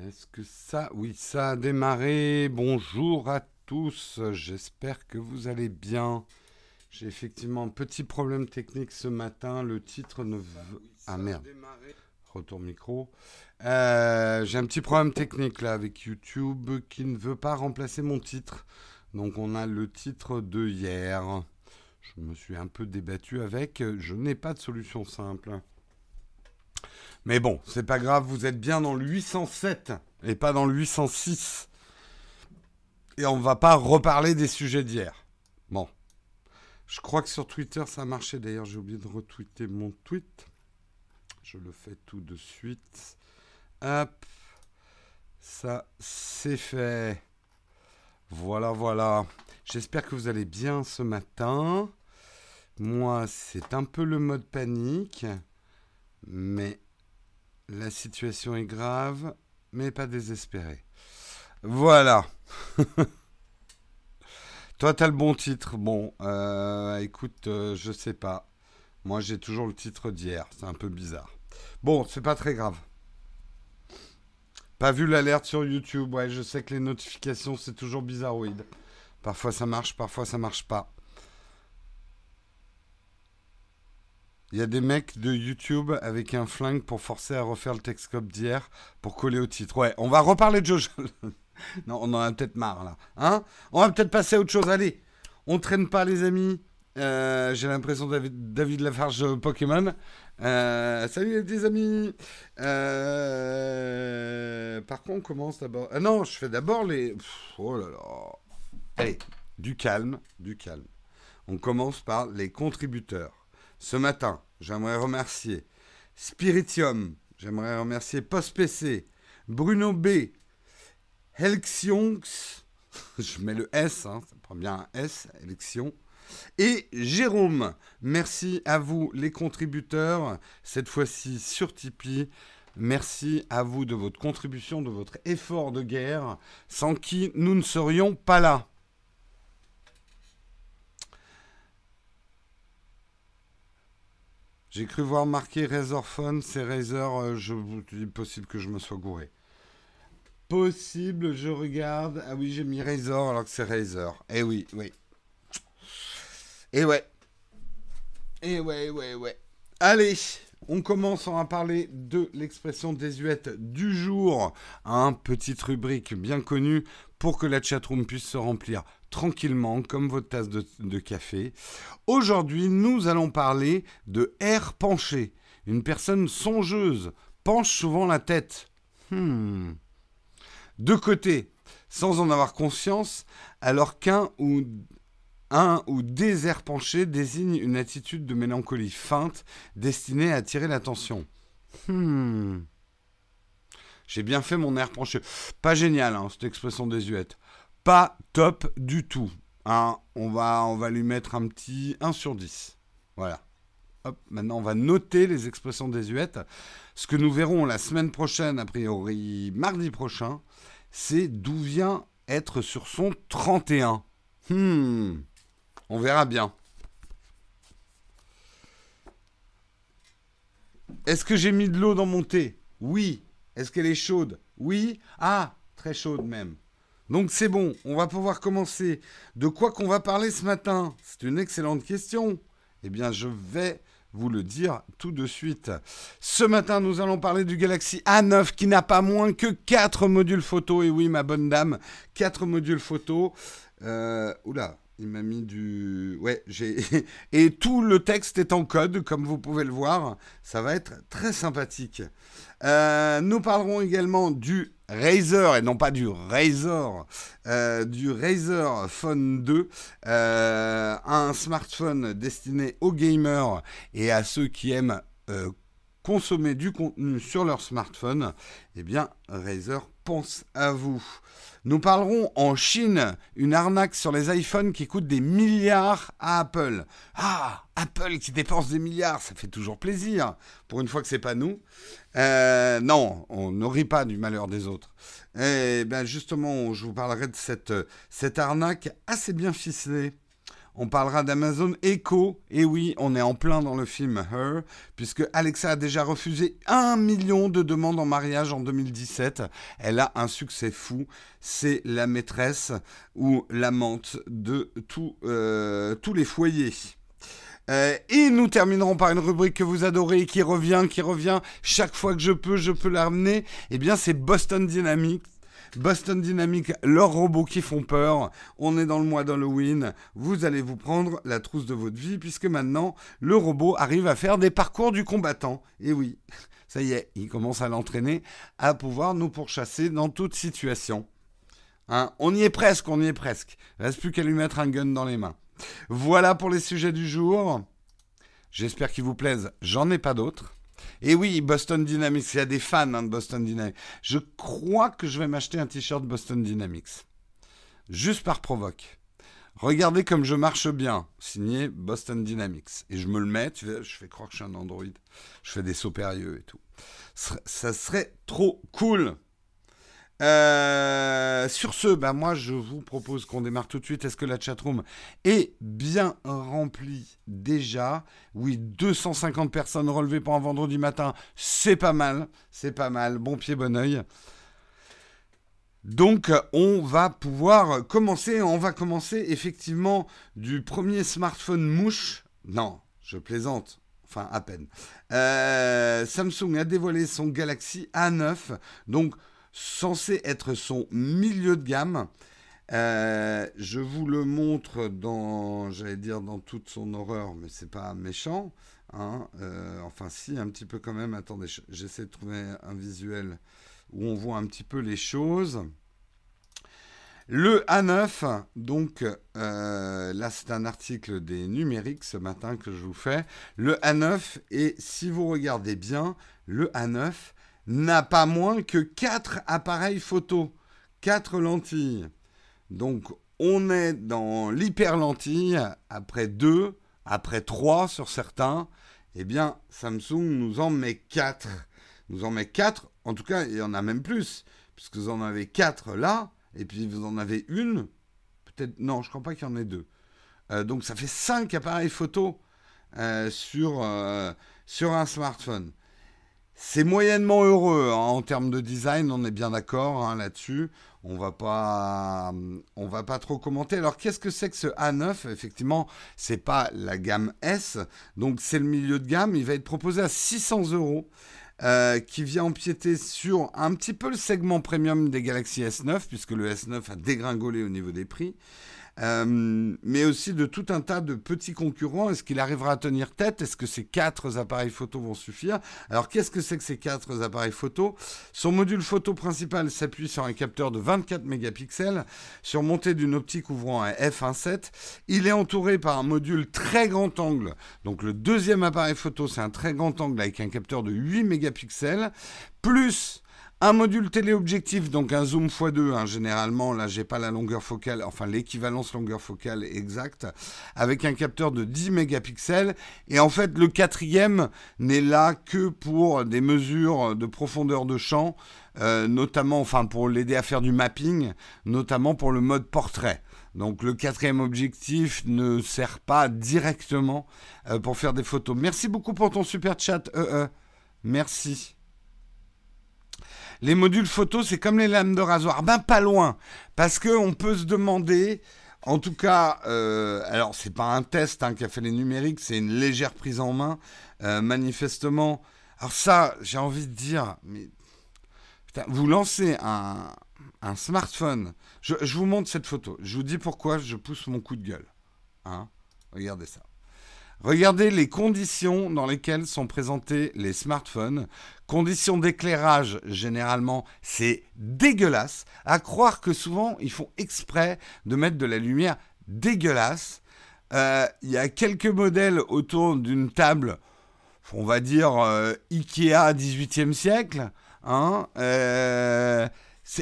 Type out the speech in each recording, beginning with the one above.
Est-ce que ça... Oui, ça a démarré. Bonjour à tous. J'espère que vous allez bien. J'ai effectivement un petit problème technique ce matin. Le titre ne veut... Ah merde. Retour micro. Euh, J'ai un petit problème technique là avec YouTube qui ne veut pas remplacer mon titre. Donc on a le titre de hier. Je me suis un peu débattu avec. Je n'ai pas de solution simple. Mais bon, c'est pas grave, vous êtes bien dans le 807 et pas dans le 806. Et on va pas reparler des sujets d'hier. Bon. Je crois que sur Twitter ça a marché. D'ailleurs, j'ai oublié de retweeter mon tweet. Je le fais tout de suite. Hop. Ça, c'est fait. Voilà, voilà. J'espère que vous allez bien ce matin. Moi, c'est un peu le mode panique. Mais la situation est grave, mais pas désespérée. Voilà. Toi, t'as le bon titre. Bon, euh, écoute, euh, je sais pas. Moi, j'ai toujours le titre d'hier. C'est un peu bizarre. Bon, c'est pas très grave. Pas vu l'alerte sur YouTube. Ouais, je sais que les notifications, c'est toujours bizarroïde. Parfois ça marche, parfois ça marche pas. Il y a des mecs de YouTube avec un flingue pour forcer à refaire le Texcope d'hier pour coller au titre. Ouais, on va reparler de Jojo. non, on en a peut-être marre là. Hein? On va peut-être passer à autre chose. Allez, on traîne pas les amis. Euh, j'ai l'impression David, David Lafarge Pokémon. Euh, salut les amis. Euh, par contre, on commence d'abord. Ah non, je fais d'abord les. oh là là. Allez, du calme, du calme. On commence par les contributeurs. Ce matin, j'aimerais remercier Spiritium, j'aimerais remercier PostPC, Bruno B, Helxionx, je mets le S, hein, ça prend bien un S, Helxion, et Jérôme. Merci à vous les contributeurs, cette fois-ci sur Tipeee. Merci à vous de votre contribution, de votre effort de guerre, sans qui nous ne serions pas là. J'ai cru voir marqué Razer Phone, c'est Razer, euh, je vous dis possible que je me sois gouré. Possible, je regarde. Ah oui, j'ai mis Razer alors que c'est Razer. Eh oui, oui. Eh ouais. Eh ouais, ouais, ouais. Allez, on commence, on va parler de l'expression désuète du jour. Petite rubrique bien connue pour que la chatroom puisse se remplir tranquillement, comme votre tasse de, café. Aujourd'hui, nous allons parler de air penché. Une personne songeuse penche souvent la tête. Hmm. De côté, sans en avoir conscience, alors qu'un ou un ou des airs penchés désignent une attitude de mélancolie feinte destinée à attirer l'attention. Hmm. J'ai bien fait mon air penché. Pas génial, hein, cette expression désuète pas top du tout. Hein. on, va, lui mettre un petit 1 sur 10. Voilà. Maintenant on va noter les expressions désuètes. Ce que nous verrons la semaine prochaine, a priori mardi prochain, c'est d'où vient être sur son 31. Hmm, on verra bien. Est-ce que j'ai mis de l'eau dans mon thé? Oui. Est-ce qu'elle est chaude? Oui. Ah, très chaude même. Donc c'est bon, on va pouvoir commencer. De quoi qu'on va parler ce matin? C'est une excellente question. Eh bien, je vais vous le dire tout de suite. Ce matin, nous allons parler du Galaxy A9 qui n'a pas moins que 4 modules photo. Et oui, ma bonne dame, 4 modules photo. Euh, oula, il m'a mis du... Ouais, j'ai... Et tout le texte est en code, comme vous pouvez le voir. Ça va être très sympathique. Euh, nous parlerons également du Razer et non pas du Razer, euh, du Razer Phone 2, euh, un smartphone destiné aux gamers et à ceux qui aiment euh, consommer du contenu sur leur smartphone. Eh bien, Razer pense à vous. Nous parlerons en Chine, une arnaque sur les iPhones qui coûte des milliards à Apple. Ah, Apple qui dépense des milliards, ça fait toujours plaisir. Pour une fois que c'est pas nous. Euh, non, on ne rit pas du malheur des autres. Et eh ben justement, je vous parlerai de cette, cette arnaque assez bien ficelée. On parlera d'Amazon Echo. Et oui, on est en plein dans le film Her, puisque Alexa a déjà refusé un million de demandes en mariage en 2017. Elle a un succès fou. C'est la maîtresse ou l'amante de euh, tous les foyers. Euh, et nous terminerons par une rubrique que vous adorez, qui revient, qui revient chaque fois que je peux, je peux la. Eh bien, c'est Boston Dynamics. Boston Dynamics, leurs robots qui font peur. On est dans le mois d'Halloween. Vous allez vous prendre la trousse de votre vie puisque maintenant le robot arrive à faire des parcours du combattant. Et oui, ça y est, il commence à l'entraîner à pouvoir nous pourchasser dans toute situation. Hein, on y est presque, on y est presque. Reste plus qu'à lui mettre un gun dans les mains. Voilà pour les sujets du jour. J'espère qu'ils vous plaisent. J'en ai pas d'autres. Et oui, Boston Dynamics, il y a des fans hein, de Boston Dynamics. Je crois que je vais m'acheter un t-shirt Boston Dynamics. Juste par provoque. Regardez comme je marche bien, signé Boston Dynamics. Et je me le mets, je fais croire que je suis un Android. Je fais des sauts périlleux et tout. Ça serait trop cool. Euh, sur ce, bah moi je vous propose qu'on démarre tout de suite. Est-ce que la chatroom est bien remplie déjà? Oui, 250 personnes relevées pour un vendredi matin, c'est pas mal, c'est pas mal. Bon pied, bon oeil. Donc on va pouvoir commencer, on va commencer effectivement du premier smartphone mouche. Non, je plaisante, enfin à peine. Euh, Samsung a dévoilé son Galaxy A9, donc censé être son milieu de gamme. Euh, je vous le montre dans, j'allais dire dans toute son horreur, mais c'est pas méchant. Hein. Euh, enfin, si, un petit peu quand même. Attendez, j'essaie de trouver un visuel où on voit un petit peu les choses. Le A9, donc euh, là c'est un article des numériques ce matin que je vous fais. Le A9, et si vous regardez bien, le A9, n'a pas moins que 4 appareils photo, 4 lentilles. Donc on est dans l'hyper lentille après 2, après 3 sur certains. Eh bien, Samsung nous en met 4. Nous en met 4, en tout cas, il y en a même plus, puisque vous en avez 4 là, et puis vous en avez une, peut-être, non, je crois pas qu'il y en ait deux. Euh, donc ça fait 5 appareils photo euh, sur, euh, sur un smartphone. C'est moyennement heureux hein, en termes de design, on est bien d'accord hein, là-dessus. On va pas, on va pas trop commenter. Alors qu'est-ce que c'est que ce A9 Effectivement, c'est pas la gamme S, donc c'est le milieu de gamme. Il va être proposé à 600 euros. Euh, qui vient empiéter sur un petit peu le segment premium des Galaxy S9, puisque le S9 a dégringolé au niveau des prix. Euh, mais aussi de tout un tas de petits concurrents. Est-ce qu'il arrivera à tenir tête? Est-ce que ces quatre appareils photo vont suffire? Alors, qu'est-ce que c'est que ces quatre appareils photo? Son module photo principal s'appuie sur un capteur de 24 mégapixels, surmonté d'une optique ouvrant un f1.7. Il est entouré par un module très grand angle. Donc, le deuxième appareil photo, c'est un très grand angle avec un capteur de 8 mégapixels, plus un module téléobjectif, donc un zoom x2, hein, généralement, là j'ai pas la longueur focale, enfin l'équivalence longueur focale exacte, avec un capteur de 10 mégapixels. Et en fait, le quatrième n'est là que pour des mesures de profondeur de champ, euh, notamment, enfin pour l'aider à faire du mapping, notamment pour le mode portrait. Donc le quatrième objectif ne sert pas directement euh, pour faire des photos. Merci beaucoup pour ton super chat, euh, Merci. Les modules photo, c'est comme les lames de rasoir. Ben pas loin, parce qu'on peut se demander, en tout cas, euh, alors c'est pas un test hein, qui a fait les numériques, c'est une légère prise en main, euh, manifestement. Alors ça, j'ai envie de dire, mais vous lancez un, smartphone. Je, vous montre cette photo. Je vous dis pourquoi je pousse mon coup de gueule. Hein? Regardez ça. Regardez les conditions dans lesquelles sont présentés les smartphones. Conditions d'éclairage, généralement, c'est dégueulasse. À croire que souvent, ils font exprès de mettre de la lumière dégueulasse. Euh, il y a quelques modèles autour d'une table, on va dire euh, Ikea 18e siècle. Hein, euh,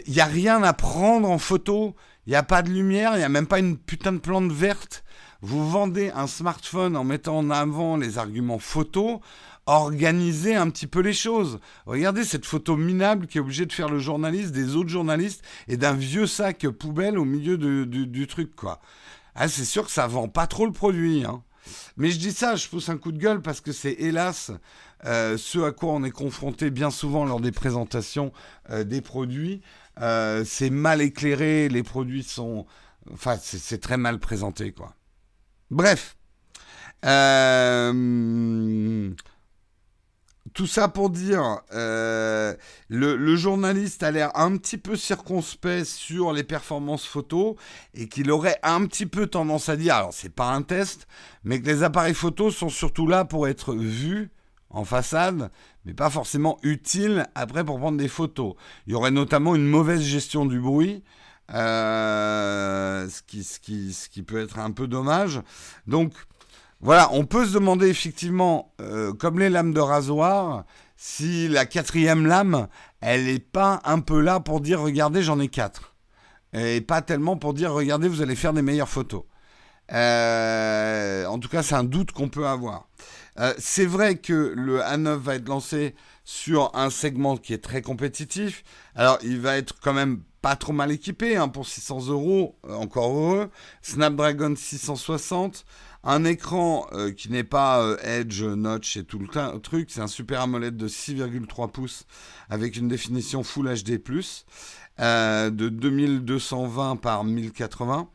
il n'y a rien à prendre en photo. Il n'y a pas de lumière, il n'y a même pas une putain de plante verte vous vendez un smartphone en mettant en avant les arguments photos, organisez un petit peu les choses. Regardez cette photo minable qui est obligée de faire le journaliste, des autres journalistes et d'un vieux sac poubelle au milieu du, truc, quoi. Ah, c'est sûr que ça vend pas trop le produit. Hein. Mais je dis ça, je pousse un coup de gueule parce que c'est hélas euh, ce à quoi on est confronté bien souvent lors des présentations euh, des produits. Euh, c'est mal éclairé, les produits sont... Enfin, c'est très mal présenté, quoi. Bref. Tout ça pour dire, le, le, journaliste a l'air un petit peu circonspect sur les performances photo et qu'il aurait un petit peu tendance à dire, alors c'est pas un test, mais que les appareils photo sont surtout là pour être vus en façade, mais pas forcément utile après pour prendre des photos. Il y aurait notamment une mauvaise gestion du bruit, euh, ce, qui, peut être un peu dommage. Donc voilà, on peut se demander effectivement, euh, comme les lames de rasoir, si la quatrième lame, elle n'est pas un peu là pour dire regardez, j'en ai quatre. Et pas tellement pour dire regardez, vous allez faire des meilleures photos. Euh, en tout cas, c'est un doute qu'on peut avoir. C'est vrai que le A9 va être lancé sur un segment qui est très compétitif. Alors, il va être quand même pas trop mal équipé hein, pour 600 euros, euh, encore heureux. Snapdragon 660, un écran euh, qui n'est pas Edge, Notch et tout le truc. C'est un Super AMOLED de 6,3 pouces avec une définition Full HD+, de 2220 par 1080.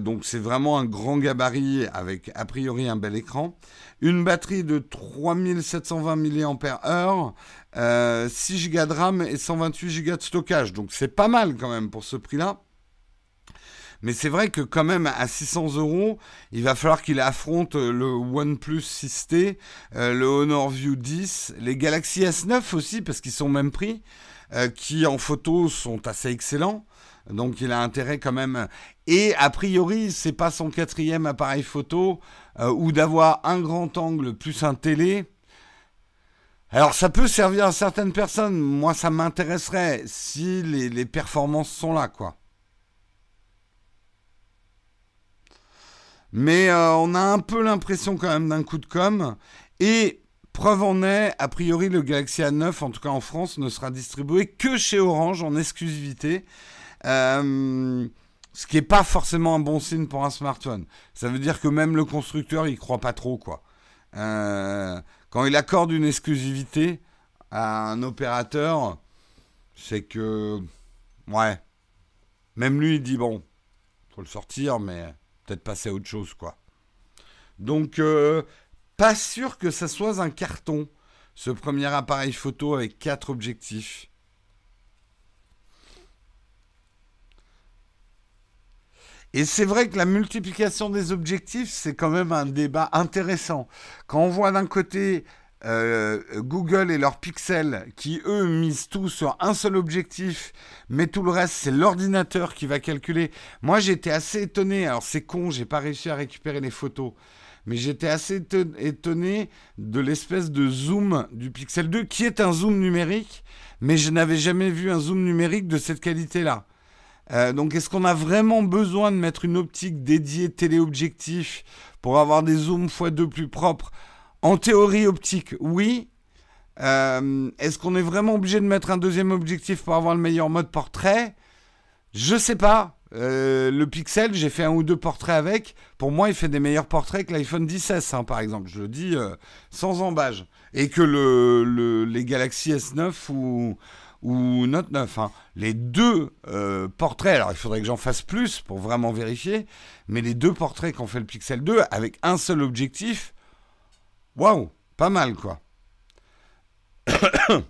Donc c'est vraiment un grand gabarit avec a priori un bel écran une batterie de 3720 mAh, euh, 6 Go de RAM et 128 Go de stockage. Donc c'est pas mal quand même pour ce prix-là. Mais c'est vrai que quand même à 600 euros, il va falloir qu'il affronte le OnePlus 6T, euh, le Honor View 10, les Galaxy S9 aussi parce qu'ils sont même prix, euh, qui en photo sont assez excellents. Donc il a intérêt quand même. Et a priori, c'est pas son quatrième appareil photo euh, ou d'avoir un grand angle plus un télé. Alors ça peut servir à certaines personnes. Moi, ça m'intéresserait si les, performances sont là, quoi. Mais euh, on a un peu l'impression quand même d'un coup de com. Et preuve en est, a priori, le Galaxy A9, en tout cas en France, ne sera distribué que chez Orange en exclusivité. Euh, ce qui n'est pas forcément un bon signe pour un smartphone. Ça veut dire que même le constructeur, il croit pas trop, quoi. Euh, quand il accorde une exclusivité à un opérateur, c'est que, ouais, même lui, il dit bon, faut le sortir, mais peut-être passer à autre chose, quoi. Donc, euh, pas sûr que ça soit un carton, ce premier appareil photo avec quatre objectifs. Et c'est vrai que la multiplication des objectifs, c'est quand même un débat intéressant. Quand on voit d'un côté euh, Google et leurs pixels qui, eux, misent tout sur un seul objectif, mais tout le reste, c'est l'ordinateur qui va calculer. Moi, j'étais assez étonné. Alors, c'est con, j'ai pas réussi à récupérer les photos. Mais j'étais assez étonné de l'espèce de zoom du Pixel 2, qui est un zoom numérique, mais je n'avais jamais vu un zoom numérique de cette qualité-là. Euh, donc, est-ce qu'on a vraiment besoin de mettre une optique dédiée téléobjectif pour avoir des zooms x2 plus propres? En théorie optique, oui. Euh, est-ce qu'on est vraiment obligé de mettre un deuxième objectif pour avoir le meilleur mode portrait? Je sais pas. Euh, le Pixel, j'ai fait un ou deux portraits avec. Pour moi, il fait des meilleurs portraits que l'iPhone 16, hein, par exemple. Je le dis sans embâge. Et que le, les Galaxy S9 ou, ou Note 9. Hein. Les deux euh, portraits, alors il faudrait que j'en fasse plus pour vraiment vérifier, mais les deux portraits qu'ont fait le Pixel 2 avec un seul objectif, waouh, pas mal quoi.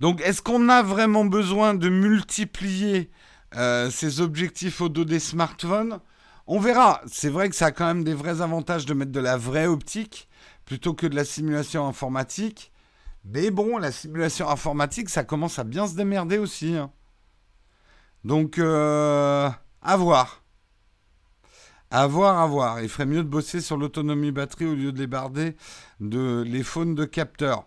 Donc est-ce qu'on a vraiment besoin de multiplier euh, ces objectifs au dos des smartphones? On verra. C'est vrai que ça a quand même des vrais avantages de mettre de la vraie optique plutôt que de la simulation informatique. Mais bon, la simulation informatique, ça commence à bien se démerder aussi. Hein. Donc, euh, à voir. À voir, à voir. Il ferait mieux de bosser sur l'autonomie batterie au lieu de les barder de les faunes de capteurs.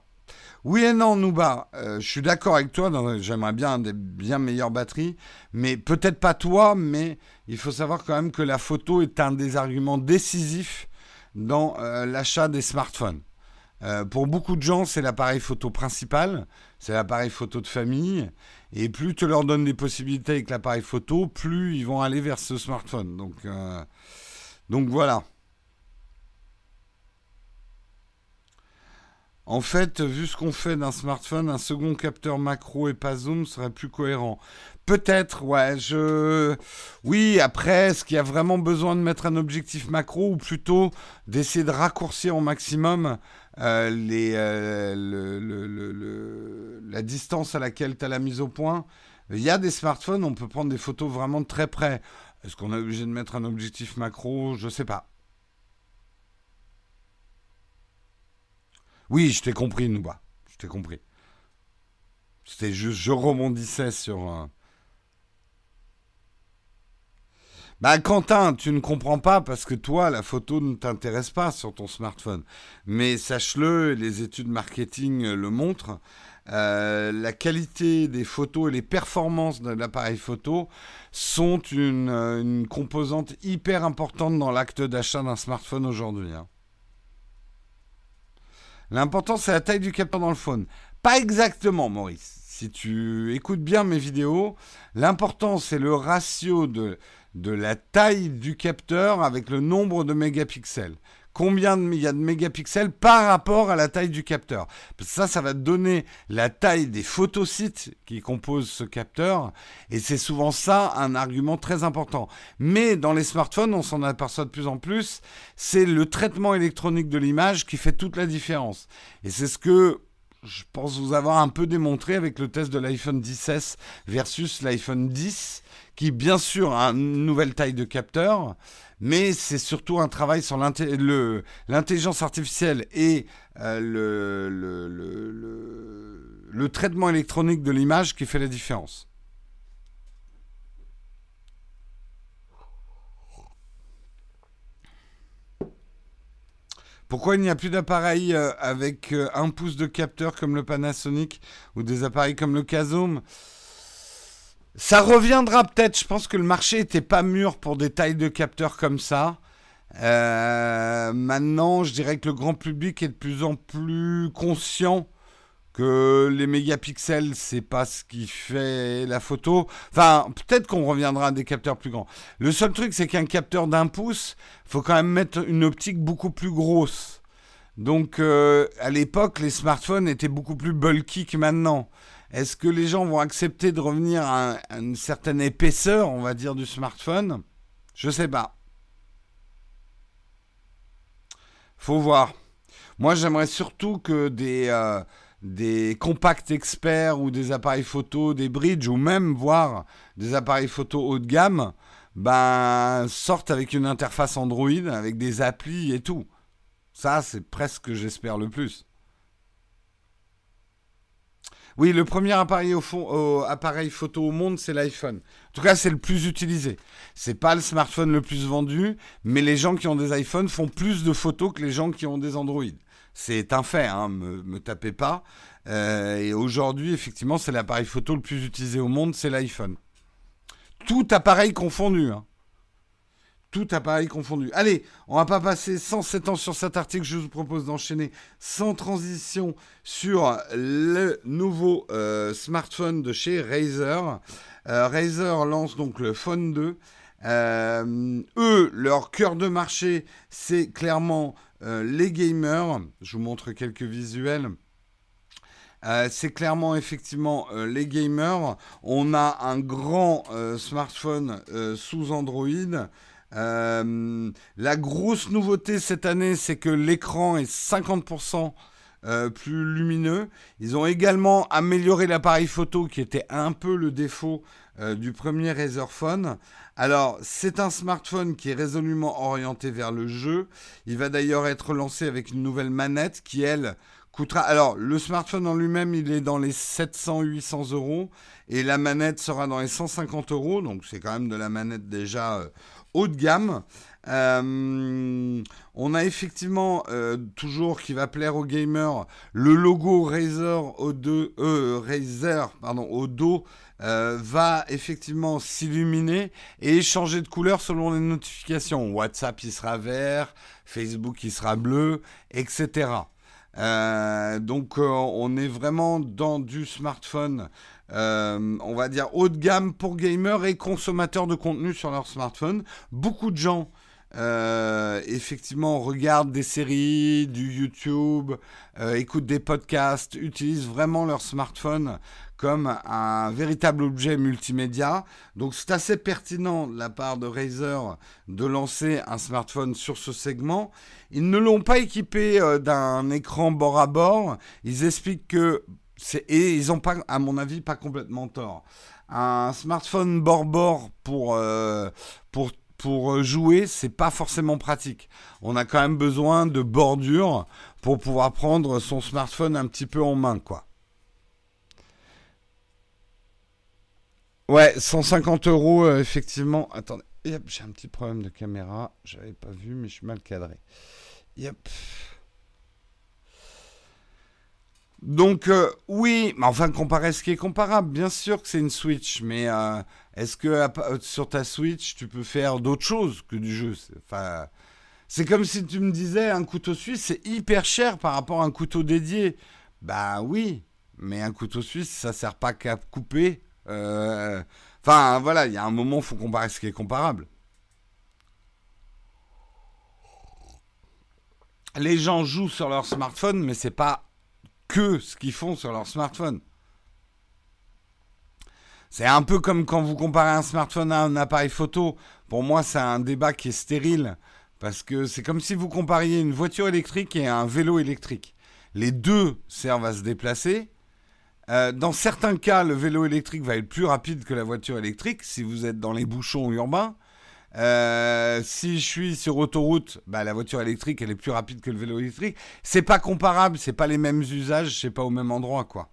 Oui et non, Nouba. Euh, je suis d'accord avec toi. J'aimerais bien des bien meilleures batteries. Mais peut-être pas toi, mais il faut savoir quand même que la photo est un des arguments décisifs dans euh, l'achat des smartphones. Euh, pour beaucoup de gens, c'est l'appareil photo principal, c'est l'appareil photo de famille. Et plus tu leur donnes des possibilités avec l'appareil photo, plus ils vont aller vers ce smartphone. Donc, euh, donc voilà. En fait, vu ce qu'on fait d'un smartphone, un second capteur macro et pas zoom serait plus cohérent. Peut-être, ouais. Je... Oui, après, est-ce qu'il y a vraiment besoin de mettre un objectif macro ou plutôt d'essayer de raccourcir au maximum euh, euh, la distance à laquelle tu as la mise au point Il y a des smartphones, on peut prendre des photos vraiment de très près. Est-ce qu'on est obligé de mettre un objectif macro? Je sais pas. Oui, je t'ai compris, Nouba. Je t'ai compris. C'était juste, je rebondissais sur. Bah Quentin, tu ne comprends pas parce que toi, la photo ne t'intéresse pas sur ton smartphone. Mais sache-le, les études marketing le montrent, euh, la qualité des photos et les performances de l'appareil photo sont une, une, composante hyper importante dans l'acte d'achat d'un smartphone aujourd'hui. Hein. L'important, c'est la taille du capteur dans le phone. Pas exactement, Maurice. Si tu écoutes bien mes vidéos, l'important, c'est le ratio de, de la taille du capteur avec le nombre de mégapixels combien il y a de mégapixels par rapport à la taille du capteur. ça, ça va donner la taille des photosites qui composent ce capteur. Et c'est souvent ça un argument très important. Mais dans les smartphones, on s'en aperçoit de plus en plus, c'est le traitement électronique de l'image qui fait toute la différence. Et c'est ce que je pense vous avoir un peu démontré avec le test de l'iPhone 10 versus l'iPhone 10, qui bien sûr a une nouvelle taille de capteur, mais c'est surtout un travail sur l'intelligence artificielle et euh, le, traitement électronique de l'image qui fait la différence. Pourquoi il n'y a plus d'appareils euh, avec euh, un pouce de capteur comme le Panasonic ou des appareils comme le Kazum ça reviendra peut-être. Je pense que le marché n'était pas mûr pour des tailles de capteurs comme ça. Euh, maintenant, je dirais que le grand public est de plus en plus conscient que les mégapixels, c'est pas ce qui fait la photo. Enfin, peut-être qu'on reviendra à des capteurs plus grands. Le seul truc, c'est qu'un capteur d'un pouce, faut quand même mettre une optique beaucoup plus grosse. Donc, euh, à l'époque, les smartphones étaient beaucoup plus bulky que maintenant. Est-ce que les gens vont accepter de revenir à, une certaine épaisseur, on va dire, du smartphone? Je sais pas. Faut voir. Moi, j'aimerais surtout que des, euh, des compacts experts ou des appareils photo, des bridges ou même voir des appareils photo haut de gamme, ben sortent avec une interface Android, avec des applis et tout. Ça, c'est presque ce que j'espère le plus. Oui, le premier appareil, photo au monde, c'est l'iPhone. En tout cas, c'est le plus utilisé. C'est pas le smartphone le plus vendu, mais les gens qui ont des iPhones font plus de photos que les gens qui ont des Android. C'est un fait, hein, me, me tapez pas. Euh, et aujourd'hui, effectivement, c'est l'appareil photo le plus utilisé au monde, c'est l'iPhone. Tout appareil confondu. Hein tout appareil confondu. Allez, on va pas passer 107 ans sur cet article. Je vous propose d'enchaîner sans transition sur le nouveau euh, smartphone de chez Razer. Euh, Razer lance donc le Phone 2. Euh, eux, leur cœur de marché, c'est clairement les gamers. Je vous montre quelques visuels. c'est clairement effectivement les gamers. On a un grand smartphone sous Android. Euh, la grosse nouveauté cette année, c'est que l'écran est 50% euh, plus lumineux. Ils ont également amélioré l'appareil photo qui était un peu le défaut euh, du premier Razer Phone. Alors, c'est un smartphone qui est résolument orienté vers le jeu. Il va d'ailleurs être lancé avec une nouvelle manette qui, elle, coûtera. Alors, le smartphone en lui-même, il est dans les 700-800 euros et la manette sera dans les 150 euros. Donc, c'est quand même de la manette déjà haut de gamme. Euh, on a effectivement euh, toujours qui va plaire aux gamers le logo Razer au, euh, Razer, pardon, au dos va effectivement s'illuminer et changer de couleur selon les notifications. WhatsApp il sera vert, Facebook il sera bleu, etc. donc on est vraiment dans du smartphone, on va dire haut de gamme pour gamers et consommateurs de contenu sur leur smartphone. Beaucoup de gens euh, effectivement, regarde des séries, du YouTube, euh, écoute des podcasts, utilisent vraiment leur smartphone comme un véritable objet multimédia. Donc c'est assez pertinent de la part de Razer de lancer un smartphone sur ce segment. Ils ne l'ont pas équipé euh, d'un écran bord à bord. Ils expliquent que et ils n'ont pas, à mon avis, pas complètement tort. Un smartphone bord bord pour pour pour euh, jouer, c'est pas forcément pratique. On a quand même besoin de bordures pour pouvoir prendre son smartphone un petit peu en main, quoi. Ouais, 150 euros, euh, effectivement. Attendez, j'ai un petit problème de caméra. J'avais pas vu, mais je suis mal cadré. Yep. Donc euh, oui, mais enfin comparer ce qui est comparable, bien sûr que c'est une Switch, mais euh, est-ce que euh, sur ta Switch tu peux faire d'autres choses que du jeu? Enfin, c'est comme si tu me disais un couteau suisse c'est hyper cher par rapport à un couteau dédié. Bah oui, mais un couteau suisse ça sert pas qu'à couper. Enfin voilà, il y a un moment faut comparer ce qui est comparable. Les gens jouent sur leur smartphone, mais c'est pas que ce qu'ils font sur leur smartphone. C'est un peu comme quand vous comparez un smartphone à un appareil photo. Pour moi, c'est un débat qui est stérile. Parce que c'est comme si vous compariez une voiture électrique et un vélo électrique. Les deux servent à se déplacer. Euh, dans certains cas, le vélo électrique va être plus rapide que la voiture électrique si vous êtes dans les bouchons urbains. Euh, si je suis sur autoroute, bah, la voiture électrique, elle est plus rapide que le vélo électrique. C'est pas comparable, c'est pas les mêmes usages, c'est pas au même endroit, quoi.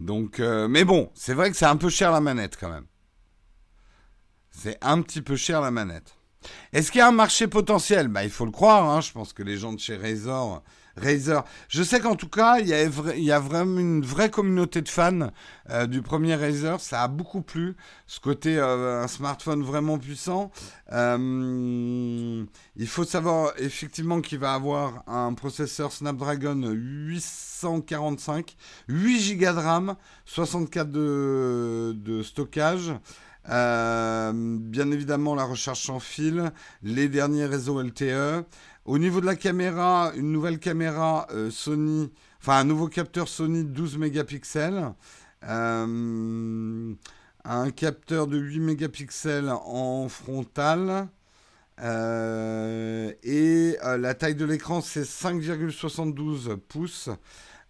Donc, euh, mais bon, c'est vrai que c'est un peu cher la manette quand même. C'est un petit peu cher la manette. Est-ce qu'il y a un marché potentiel? Bah, Il faut le croire. Hein. Je pense que les gens de chez Razer Razer. Je sais qu'en tout cas, il y, a, vraiment une vraie communauté de fans euh, du premier Razer. Ça a beaucoup plu, ce côté euh, un smartphone vraiment puissant. Euh, il faut savoir effectivement qu'il va avoir un processeur Snapdragon 845, 8 Go de RAM, 64 de, de stockage. bien évidemment, la recharge sans fil, les derniers réseaux LTE. Au niveau de la caméra, une nouvelle caméra euh, Sony, enfin un nouveau capteur Sony 12 mégapixels, euh, un capteur de 8 mégapixels en frontal. Euh, et la taille de l'écran, c'est 5,72 pouces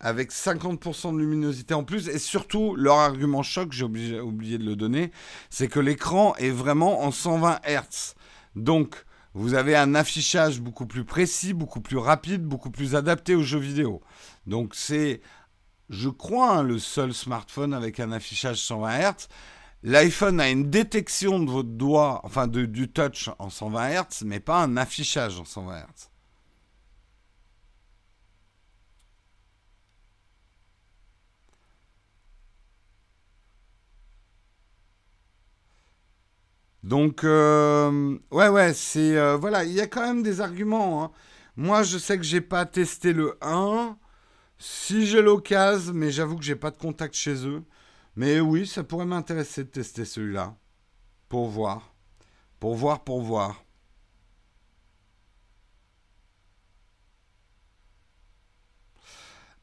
avec 50% de luminosité en plus. Et surtout, leur argument choc, j'ai oublié de le donner, c'est que l'écran est vraiment en 120 Hz. Donc, vous avez un affichage beaucoup plus précis, beaucoup plus rapide, beaucoup plus adapté aux jeux vidéo. Donc c'est, je crois, hein, le seul smartphone avec un affichage 120 Hz. L'iPhone a une détection de votre doigt, enfin du touch en 120 Hz, mais pas un affichage en 120 Hz. Donc, euh, ouais, ouais, c'est. Euh, voilà, il y a quand même des arguments. Hein. Moi, je sais que j'ai pas testé le 1. Si j'ai l'occasion, mais j'avoue que j'ai pas de contact chez eux. Mais oui, ça pourrait m'intéresser de tester celui-là. Pour voir. Pour voir, pour voir.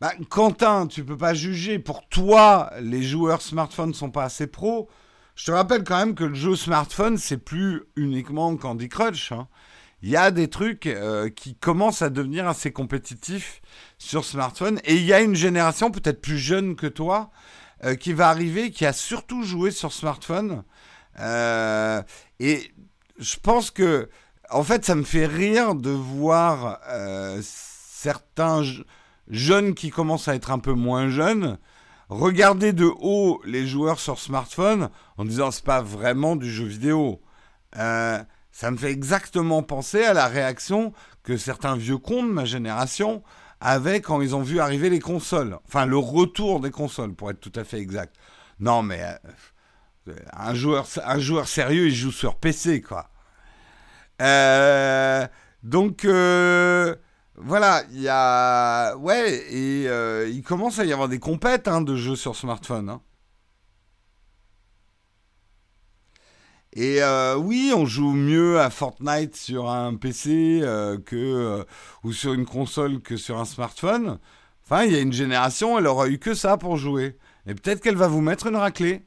Bah, Quentin, tu peux pas juger. Pour toi, les joueurs smartphones sont pas assez pros. Je te rappelle quand même que le jeu smartphone, c'est plus uniquement Candy Crush. Hein. Il y a des trucs euh, qui commencent à devenir assez compétitifs sur smartphone. Et il y a une génération peut-être plus jeune que toi euh, qui va arriver, qui a surtout joué sur smartphone. Euh, et je pense que, en fait, ça me fait rire de voir certains jeunes qui commencent à être un peu moins jeunes regarder de haut les joueurs sur smartphone en disant c'est pas vraiment du jeu vidéo. Euh, ça me fait exactement penser à la réaction que certains vieux cons de ma génération avaient quand ils ont vu arriver les consoles. Enfin, le retour des consoles, pour être tout à fait exact. Non, mais euh, un, joueur, un joueur sérieux, il joue sur PC, quoi. Euh, donc, voilà, il y a. Ouais, et euh, il commence à y avoir des compètes hein, de jeux sur smartphone. Hein. Et euh, oui, on joue mieux à Fortnite sur un PC euh, ou sur une console que sur un smartphone. Enfin, il y a une génération, elle aura eu que ça pour jouer. Et peut-être qu'elle va vous mettre une raclée.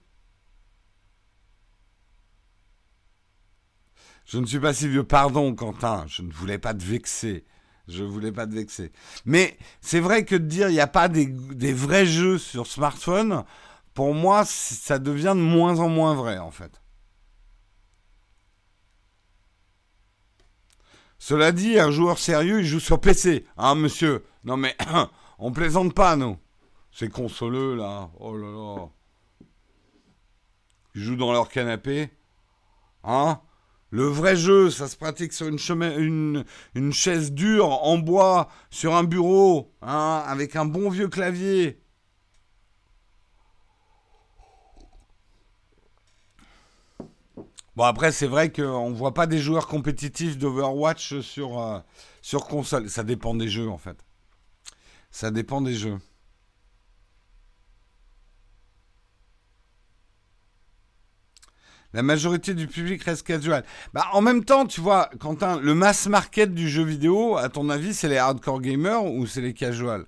Je ne suis pas si vieux, pardon Quentin, je ne voulais pas te vexer. Je voulais pas te vexer. Mais c'est vrai que de dire il n'y a pas des, vrais jeux sur smartphone, pour moi, ça devient de moins en moins vrai en fait. Cela dit, un joueur sérieux, il joue sur PC. Hein, monsieur Non mais, on plaisante pas, nous. Ces consoleux, là. Oh là là. Ils jouent dans leur canapé. Hein le vrai jeu, ça se pratique sur une, chaise dure en bois, sur un bureau, hein, avec un bon vieux clavier. Bon après c'est vrai qu'on ne voit pas des joueurs compétitifs d'Overwatch euh, sur console. Ça dépend des jeux en fait. Ça dépend des jeux. La majorité du public reste casual. Bah, en même temps, tu vois, Quentin, le mass market du jeu vidéo, à ton avis, c'est les hardcore gamers ou c'est les casuals?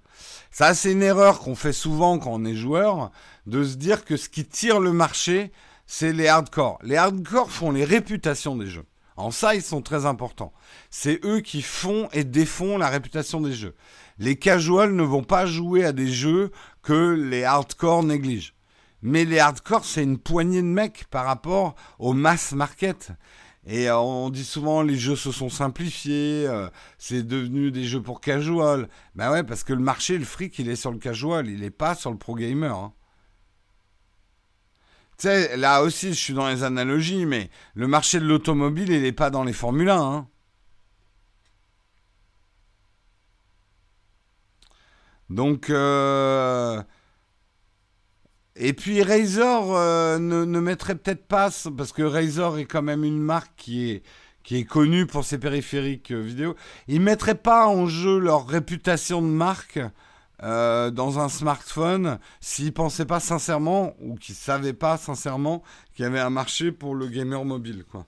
Ça, c'est une erreur qu'on fait souvent quand on est joueur, de se dire que ce qui tire le marché, c'est les hardcore. Les hardcore font les réputations des jeux. En ça, ils sont très importants. C'est eux qui font et défont la réputation des jeux. Les casuals ne vont pas jouer à des jeux que les hardcore négligent. Mais les hardcore, c'est une poignée de mecs par rapport au mass market. Et euh, on dit souvent les jeux se sont simplifiés, euh, c'est devenu des jeux pour casual. Ben ouais, parce que le marché, le fric, il est sur le casual, il n'est pas sur le pro gamer. Hein. Tu sais, là aussi, je suis dans les analogies, mais le marché de l'automobile, il n'est pas dans les Formule 1. Hein. Donc, euh, et puis Razer euh, ne, mettrait peut-être pas, parce que Razer est quand même une marque qui est, qui est connue pour ses périphériques euh, vidéo, ils ne mettraient pas en jeu leur réputation de marque euh, dans un smartphone s'ils ne pensaient pas sincèrement, ou qu'ils ne savaient pas sincèrement qu'il y avait un marché pour le gamer mobile. quoi.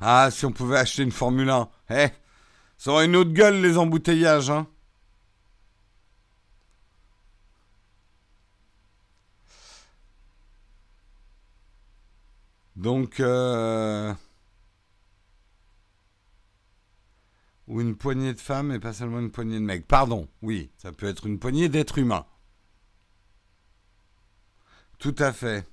Ah, si on pouvait acheter une Formule 1. Eh ça aura une autre gueule, les embouteillages, hein. Donc, euh, ou une poignée de femmes et pas seulement une poignée de mecs. Pardon, oui, ça peut être une poignée d'êtres humains. Tout à fait.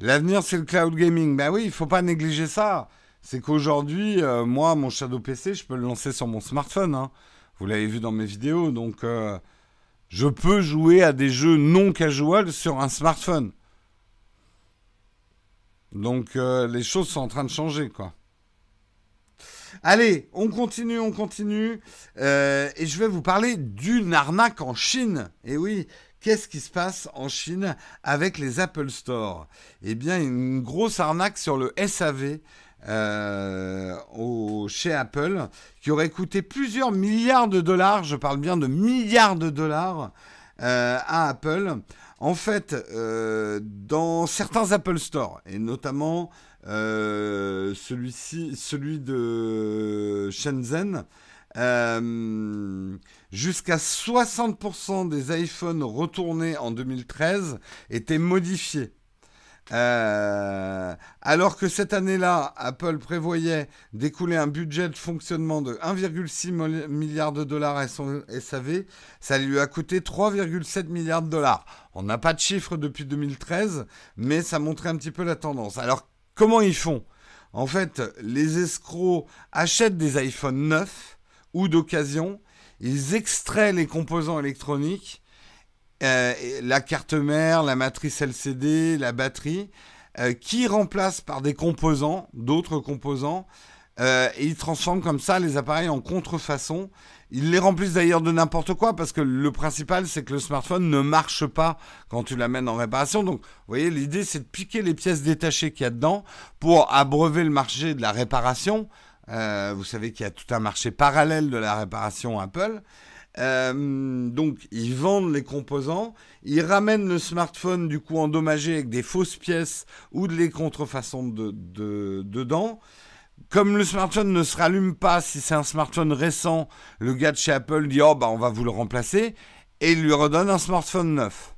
L'avenir, c'est le cloud gaming. Ben oui, il faut pas négliger ça. C'est qu'aujourd'hui, euh, moi, mon Shadow PC, je peux le lancer sur mon smartphone. Hein. Vous l'avez vu dans mes vidéos. Donc, euh, je peux jouer à des jeux non casual sur un smartphone. Donc, euh, les choses sont en train de changer, quoi. Allez, on continue, on continue. et je vais vous parler d'une arnaque en Chine. Et oui, Qu'est-ce qui se passe en Chine avec les Apple Store? Eh bien, une grosse arnaque sur le SAV euh, chez Apple qui aurait coûté plusieurs milliards de dollars, je parle bien de milliards de dollars euh, à Apple. En fait, euh, dans certains Apple Store, et notamment celui-ci, celui de Shenzhen, euh, jusqu'à 60% des iPhones retournés en 2013 étaient modifiés. Euh, alors que cette année-là, Apple prévoyait d'écouler un budget de fonctionnement de 1,6 milliard de dollars à son SAV, ça lui a coûté 3,7 milliards de dollars. On n'a pas de chiffres depuis 2013, mais ça montrait un petit peu la tendance. Alors, comment ils font? En fait, les escrocs achètent des iPhones neufs ou d'occasion, ils extraient les composants électroniques, euh, la carte mère, la matrice LCD, la batterie, euh, qui remplacent par des composants, d'autres composants, et ils transforment comme ça les appareils en contrefaçon. Ils les remplissent d'ailleurs de n'importe quoi parce que le principal c'est que le smartphone ne marche pas quand tu l'amènes en réparation. Donc, vous voyez, l'idée c'est de piquer les pièces détachées qu'il y a dedans pour abreuver le marché de la réparation. Euh, vous savez qu'il y a tout un marché parallèle de la réparation Apple. Euh, donc, ils vendent les composants, ils ramènent le smartphone du coup endommagé avec des fausses pièces ou de les contrefaçons de, dedans. Comme le smartphone ne se rallume pas, si c'est un smartphone récent, le gars de chez Apple dit Oh, bah, on va vous le remplacer, et il lui redonne un smartphone neuf.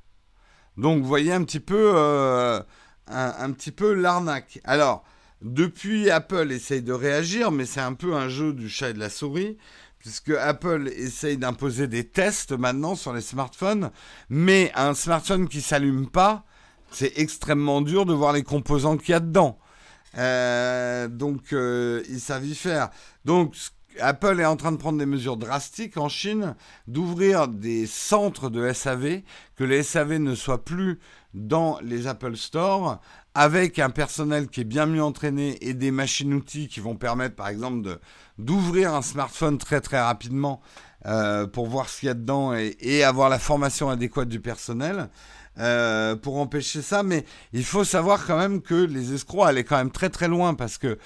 Donc, vous voyez un petit peu, euh, un, petit peu l'arnaque. Alors, depuis, Apple essaye de réagir, mais c'est un peu un jeu du chat et de la souris, puisque Apple essaye d'imposer des tests maintenant sur les smartphones, mais un smartphone qui s'allume pas, c'est extrêmement dur de voir les composants qu'il y a dedans. Euh, donc, euh, ils faire. Donc, Apple est en train de prendre des mesures drastiques en Chine, d'ouvrir des centres de SAV, que les SAV ne soient plus dans les Apple Store, avec un personnel qui est bien mieux entraîné et des machines-outils qui vont permettre, par exemple, d'ouvrir un smartphone très très rapidement euh, pour voir ce qu'il y a dedans et, avoir la formation adéquate du personnel. Euh, pour empêcher ça, mais il faut savoir quand même que les escrocs allaient quand même très très loin parce que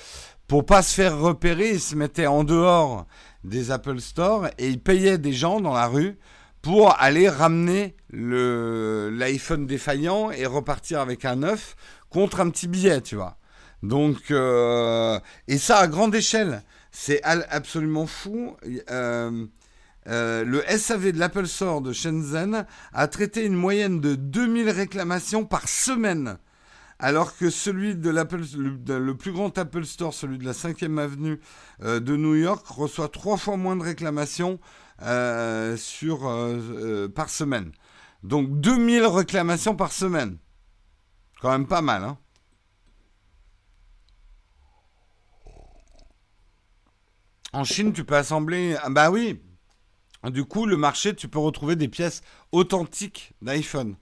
pour pas se faire repérer, ils se mettaient en dehors des Apple Store et ils payaient des gens dans la rue pour aller ramener l'iPhone défaillant et repartir avec un neuf contre un petit billet, tu vois. Donc, euh, et ça à grande échelle, c'est absolument fou. Euh, euh, le SAV de l'Apple Store de Shenzhen a traité une moyenne de 2000 réclamations par semaine. Alors que celui de l'Apple, le, plus grand Apple Store, celui de la 5e avenue de New York, reçoit trois fois moins de réclamations par semaine. Donc 2000 réclamations par semaine. Quand même pas mal, hein En Chine, tu peux assembler. Ah bah oui, du coup, le marché, tu peux retrouver des pièces authentiques d'iPhone.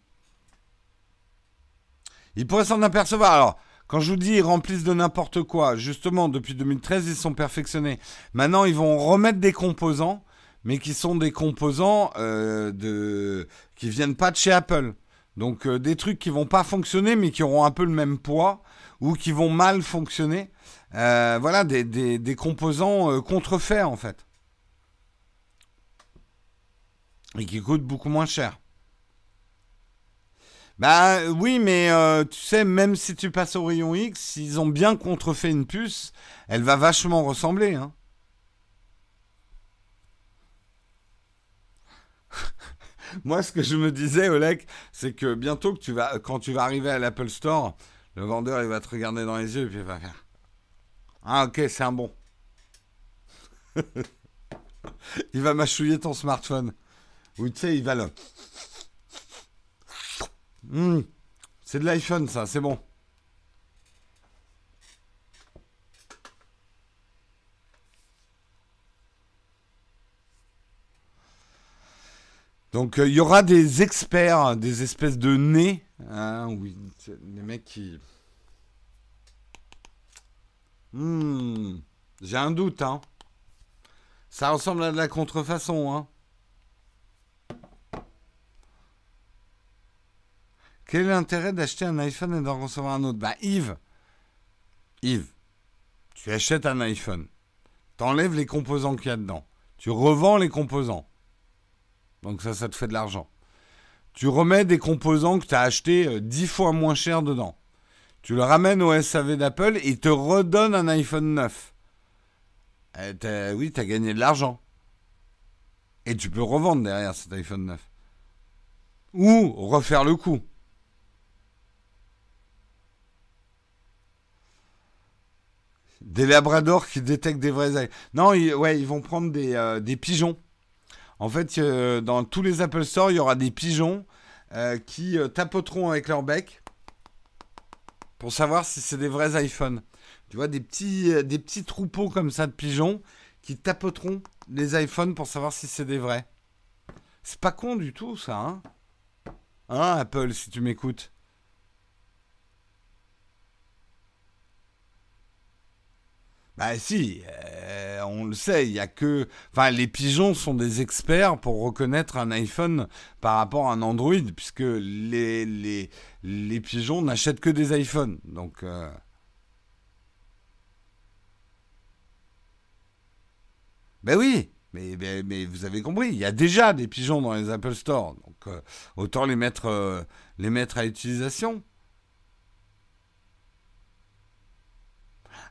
Ils pourraient s'en apercevoir. Alors, quand je vous dis ils remplissent de n'importe quoi, justement, depuis 2013, ils sont perfectionnés. Maintenant, ils vont remettre des composants, mais qui sont des composants euh, de... qui viennent pas de chez Apple. Donc, euh, des trucs qui vont pas fonctionner, mais qui auront un peu le même poids, ou qui vont mal fonctionner. Euh, voilà, des, composants contrefaits, en fait. et qui coûte beaucoup moins cher. Bah oui, mais euh, tu sais, même si tu passes au rayon X, s'ils ont bien contrefait une puce, elle va vachement ressembler. Hein. Moi, ce que je me disais, Oleg, c'est que bientôt que tu vas, quand tu vas arriver à l'Apple Store, le vendeur il va te regarder dans les yeux et puis il va faire Ah ok, c'est un bon. il va mâchouiller ton smartphone. Oui, tu sais, il va là. Hmm. c'est de l'iPhone, ça, c'est bon. Donc, euh, il y aura des experts, des espèces de nez. Hein, oui, les mecs qui. Hmm. J'ai un doute, hein. Ça ressemble à de la contrefaçon, hein. Quel est l'intérêt d'acheter un iPhone et d'en recevoir un autre? Bah Yves, Yves, tu achètes un iPhone, t'enlèves les composants qu'il y a dedans, tu revends les composants. Donc ça, ça te fait de l'argent. Tu remets des composants que tu as achetés 10 euh, fois moins cher dedans. Tu le ramènes au SAV d'Apple et il te redonne un iPhone 9. Eh, oui, tu as gagné de l'argent. Et tu peux revendre derrière cet iPhone 9. Ou refaire le coup. Des labradors qui détectent des vrais. Non, ils, ouais, ils vont prendre des, euh, pigeons. En fait, euh, dans tous les Apple Store, il y aura des pigeons euh, qui tapoteront avec leur bec pour savoir si c'est des vrais iPhones. Tu vois, des petits, des petits troupeaux comme ça de pigeons qui tapoteront les iPhones pour savoir si c'est des vrais. C'est pas con du tout, ça, hein? Hein, Apple, si tu m'écoutes? Bah si, euh, on le sait, il y a que... Enfin, les pigeons sont des experts pour reconnaître un iPhone par rapport à un Android, puisque les, les, pigeons n'achètent que des iPhones. Donc... Ben oui, mais, vous avez compris, il y a déjà des pigeons dans les Apple Store, donc euh, autant les mettre, les mettre à utilisation.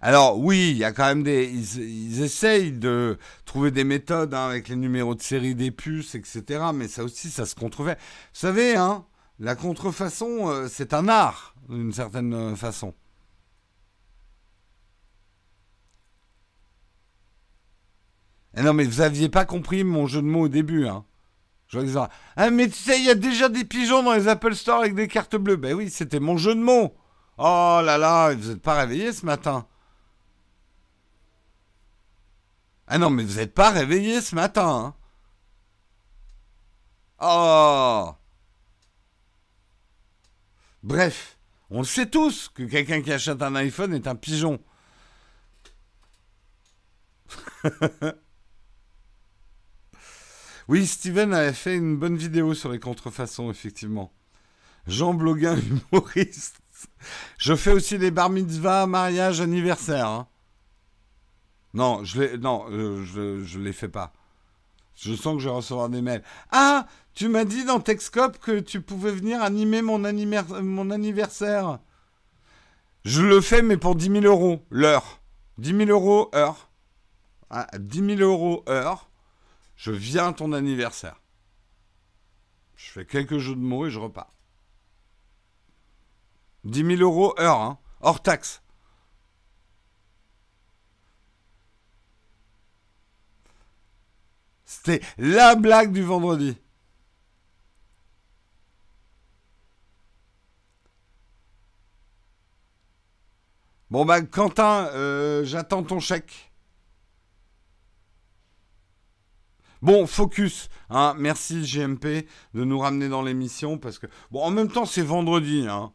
Alors oui, il y a quand même des... Ils, essayent de trouver des méthodes hein, avec les numéros de série des puces, etc. Mais ça aussi, ça se contrefait. Vous savez, hein, la contrefaçon, euh, c'est un art, d'une certaine façon. Eh non, mais vous aviez pas compris mon jeu de mots au début, hein. Je vois Ah, mais tu sais, il y a déjà des pigeons dans les Apple Store avec des cartes bleues. Ben oui, c'était mon jeu de mots. Oh là là, vous n'êtes pas réveillé ce matin. Ah non, mais vous n'êtes pas réveillé ce matin. Hein. Oh Bref, on le sait tous que quelqu'un qui achète un iPhone est un pigeon. Oui, Steven avait fait une bonne vidéo sur les contrefaçons, effectivement. Jean Bloguin, humoriste. Je fais aussi les bar mitzvah, mariage, anniversaire. Hein. Non, je les, non, euh, je, les fais pas. Je sens que je vais recevoir des mails. Ah, tu m'as dit dans Texcope que tu pouvais venir animer mon, anniversaire. Je le fais, mais pour 10 000 euros l'heure. 10 000 euros heure. Ah, 10 000 euros heure. Je viens à ton anniversaire. Je fais quelques jeux de mots et je repars. 10 000 euros heure, hein, hors taxe. C'était la blague du vendredi. Bon bah Quentin, euh, j'attends ton chèque. Bon, focus. Hein. Merci GMP de nous ramener dans l'émission parce que bon, en même temps c'est vendredi. Hein.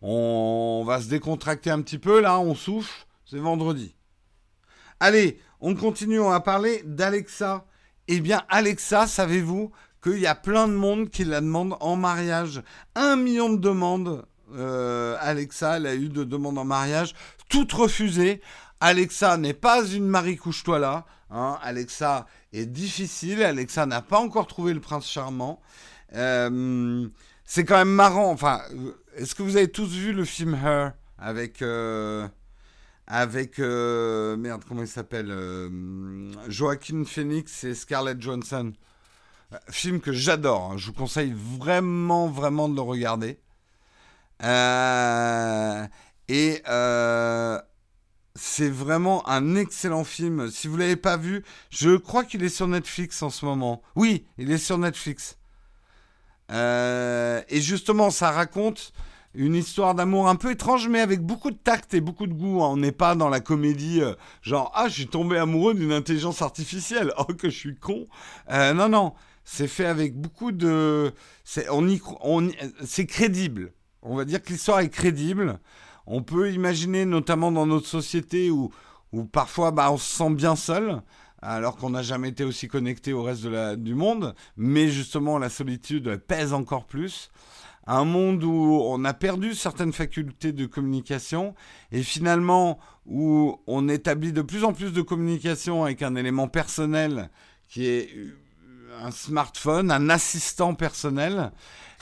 On va se décontracter un petit peu là, on souffle. C'est vendredi. Allez, on continue. On va parler d'Alexa. Eh bien, Alexa, savez-vous qu'il y a plein de monde qui la demande en mariage? Un million de demandes. Euh, Alexa, elle a eu de demandes en mariage, toutes refusées. Alexa n'est pas une Marie couche-toi là. Hein. Alexa est difficile. Alexa n'a pas encore trouvé le prince charmant. Euh, c'est quand même marrant. Enfin, est-ce que vous avez tous vu le film Her avec euh, avec euh, merde comment il s'appelle Joaquin Phoenix et Scarlett Johansson. Film que j'adore. Hein. Je vous conseille vraiment vraiment de le regarder. et c'est vraiment un excellent film. Si vous l'avez pas vu, je crois qu'il est sur Netflix en ce moment. Oui, il est sur Netflix. Euh, et justement, ça raconte une histoire d'amour un peu étrange, mais avec beaucoup de tact et beaucoup de goût. Hein. On n'est pas dans la comédie euh, genre ah je suis tombé amoureux d'une intelligence artificielle. Oh que je suis con. Euh, non non, c'est fait avec beaucoup de, c'est on on c'est crédible. On va dire que l'histoire est crédible. On peut imaginer, notamment dans notre société où, où parfois bah, on se sent bien seul, alors qu'on n'a jamais été aussi connecté au reste de la, du monde, mais justement la solitude pèse encore plus. Un monde où on a perdu certaines facultés de communication et finalement où on établit de plus en plus de communication avec un élément personnel qui est un smartphone, un assistant personnel,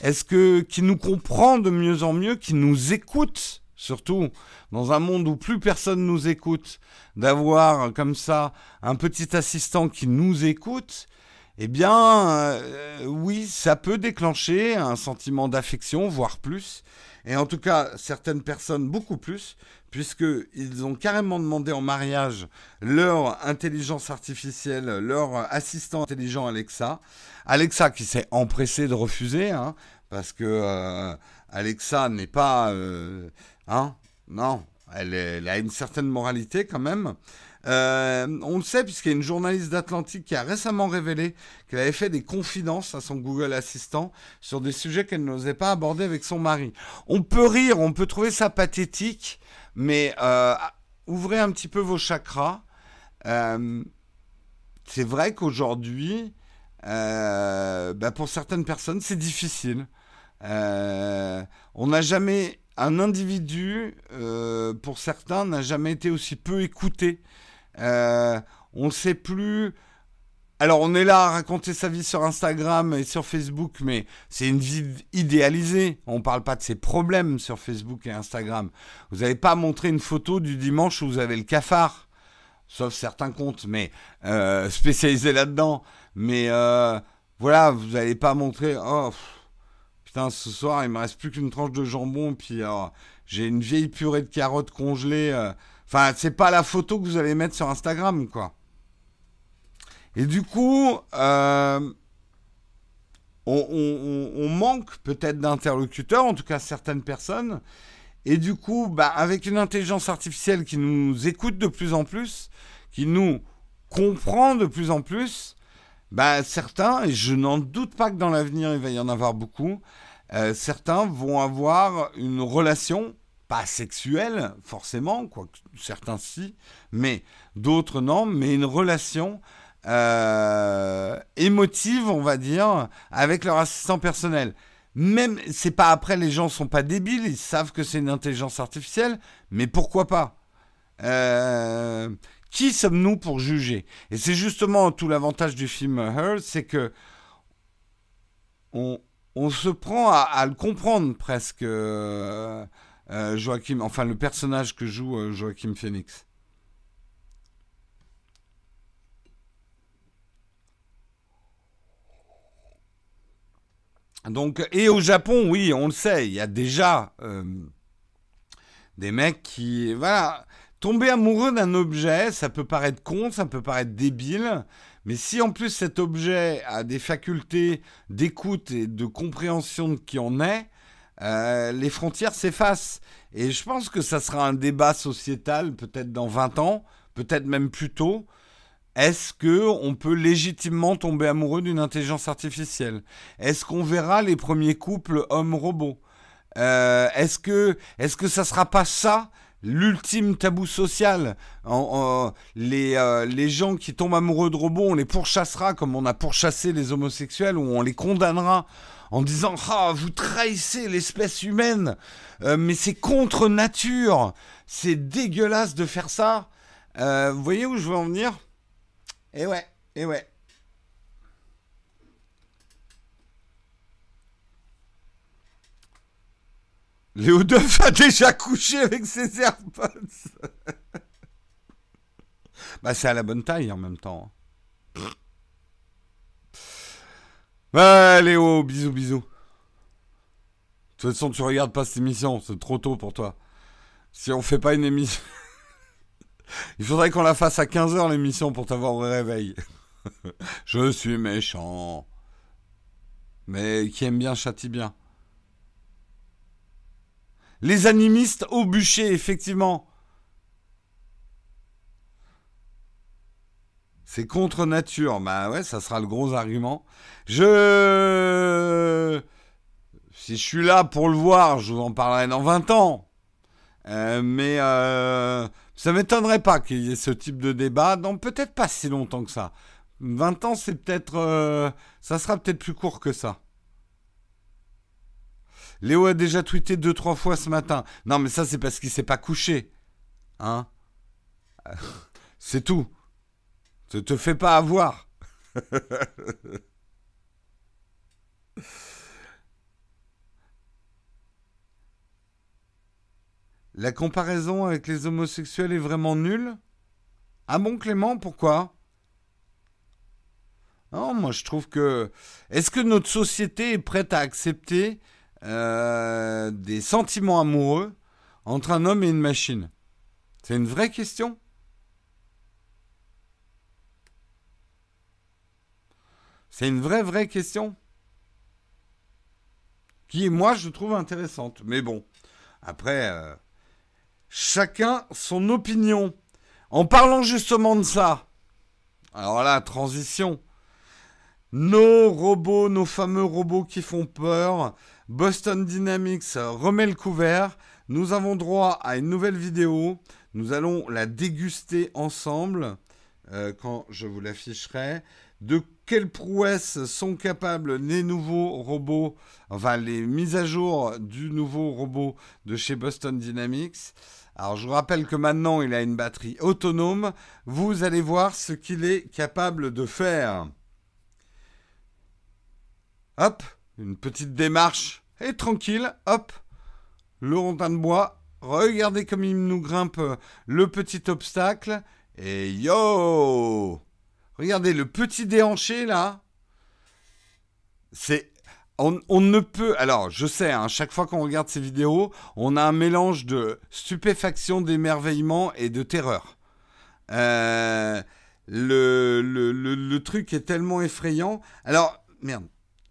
est-ce que qui nous comprend de mieux en mieux, qui nous écoute surtout dans un monde où plus personne nous écoute, d'avoir comme ça un petit assistant qui nous écoute, eh bien, euh, oui, ça peut déclencher un sentiment d'affection, voire plus. Et en tout cas, certaines personnes beaucoup plus, puisqu'ils ont carrément demandé en mariage leur intelligence artificielle, leur assistant intelligent Alexa. Alexa qui s'est empressé de refuser, hein, parce que euh, Alexa n'est pas... Euh, Hein Non, elle, a une certaine moralité quand même. Euh, on le sait puisqu'il y a une journaliste d'Atlantique qui a récemment révélé qu'elle avait fait des confidences à son Google Assistant sur des sujets qu'elle n'osait pas aborder avec son mari. On peut rire, on peut trouver ça pathétique, mais euh, ouvrez un petit peu vos chakras. Euh, c'est vrai qu'aujourd'hui, bah, pour certaines personnes, c'est difficile. On n'a jamais, un individu, pour certains, n'a jamais été aussi peu écouté. On ne sait plus alors on est là à raconter sa vie sur Instagram et sur Facebook, mais c'est une vie idéalisée. On ne parle pas de ses problèmes sur Facebook et Instagram. Vous n'avez pas montré une photo du dimanche où vous avez le cafard, sauf certains comptes, mais euh, spécialisés là-dedans. Mais euh, voilà, vous n'allez pas montrer. Oh putain, ce soir il me reste plus qu'une tranche de jambon, puis euh, j'ai une vieille purée de carottes congelées. Enfin, c'est pas la photo que vous allez mettre sur Instagram, quoi. Et du coup, euh, on, manque peut-être d'interlocuteurs, en tout cas certaines personnes. Et du coup, bah, avec une intelligence artificielle qui nous écoute de plus en plus, qui nous comprend de plus en plus, bah, certains, et je n'en doute pas que dans l'avenir il va y en avoir beaucoup, euh, certains vont avoir une relation, pas sexuelle forcément, quoi, certains si, mais d'autres non, mais une relation euh, émotive, on va dire, avec leur assistant personnel. Même, c'est pas après, les gens sont pas débiles, ils savent que c'est une intelligence artificielle, mais pourquoi pas? Euh, Qui sommes-nous pour juger? Et c'est justement tout l'avantage du film Her, c'est que on, se prend à, le comprendre presque, euh, Joachim, enfin le personnage que joue Joachim Phoenix. Donc, et au Japon, oui, on le sait, il y a déjà euh, des mecs qui, voilà, tomber amoureux d'un objet, ça peut paraître con, ça peut paraître débile, mais si en plus cet objet a des facultés d'écoute et de compréhension de qui on est, euh, les frontières s'effacent. Et je pense que ça sera un débat sociétal peut-être dans 20 ans, peut-être même plus tôt, est-ce que on peut légitimement tomber amoureux d'une intelligence artificielle? Est-ce qu'on verra les premiers couples hommes-robots? Euh, Est-ce que est-ce que ça sera pas ça l'ultime tabou social? Les, euh, les gens qui tombent amoureux de robots, on les pourchassera comme on a pourchassé les homosexuels ou on les condamnera en disant ah vous trahissez l'espèce humaine, euh, mais c'est contre nature, c'est dégueulasse de faire ça. vous voyez où je veux en venir? Eh ouais, eh ouais. Léo Duff a déjà couché avec ses AirPods. bah, c'est à la bonne taille en même temps. Ouais, Léo, bisous, bisous. De toute façon, tu regardes pas cette émission, c'est trop tôt pour toi. Si on fait pas une émission. Il faudrait qu'on la fasse à 15h l'émission pour t'avoir au réveil. Je suis méchant. Mais qui aime bien châtie bien. Les animistes au bûcher, effectivement. C'est contre nature. Bah ouais, ça sera le gros argument. Je. Si je suis là pour le voir, je vous en parlerai dans 20 ans. Euh, mais euh, ça m'étonnerait pas qu'il y ait ce type de débat dans peut-être pas si longtemps que ça. 20 ans, c'est peut-être. Euh, ça sera peut-être plus court que ça. Léo a déjà tweeté deux, trois fois ce matin. Non, mais ça, c'est parce qu'il s'est pas couché. Hein? C'est tout. Ne te fais pas avoir. La comparaison avec les homosexuels est vraiment nulle Ah bon, Clément, pourquoi? Non, moi je trouve que. Est-ce que notre société est prête à accepter euh, des sentiments amoureux entre un homme et une machine? C'est une vraie question C'est une vraie, vraie question qui, moi, je trouve intéressante. Mais bon, après, euh, chacun son opinion. En parlant justement de ça, alors là, transition. Nos robots, nos fameux robots qui font peur, Boston Dynamics remet le couvert. Nous avons droit à une nouvelle vidéo Nous allons la déguster ensemble euh, quand je vous l'afficherai. De quelles prouesses sont capables les nouveaux robots, enfin les mises à jour du nouveau robot de chez Boston Dynamics? Alors je vous rappelle que maintenant il a une batterie autonome. Vous allez voir ce qu'il est capable de faire. Hop, une petite démarche et tranquille, hop, le rondin de bois. Regardez comme il nous grimpe le petit obstacle. Et yo Regardez le petit déhanché là. C'est. On, ne peut. Alors, je sais, hein, chaque fois qu'on regarde ces vidéos, on a un mélange de stupéfaction, d'émerveillement et de terreur. Euh, le, le, truc est tellement effrayant. Alors, merde.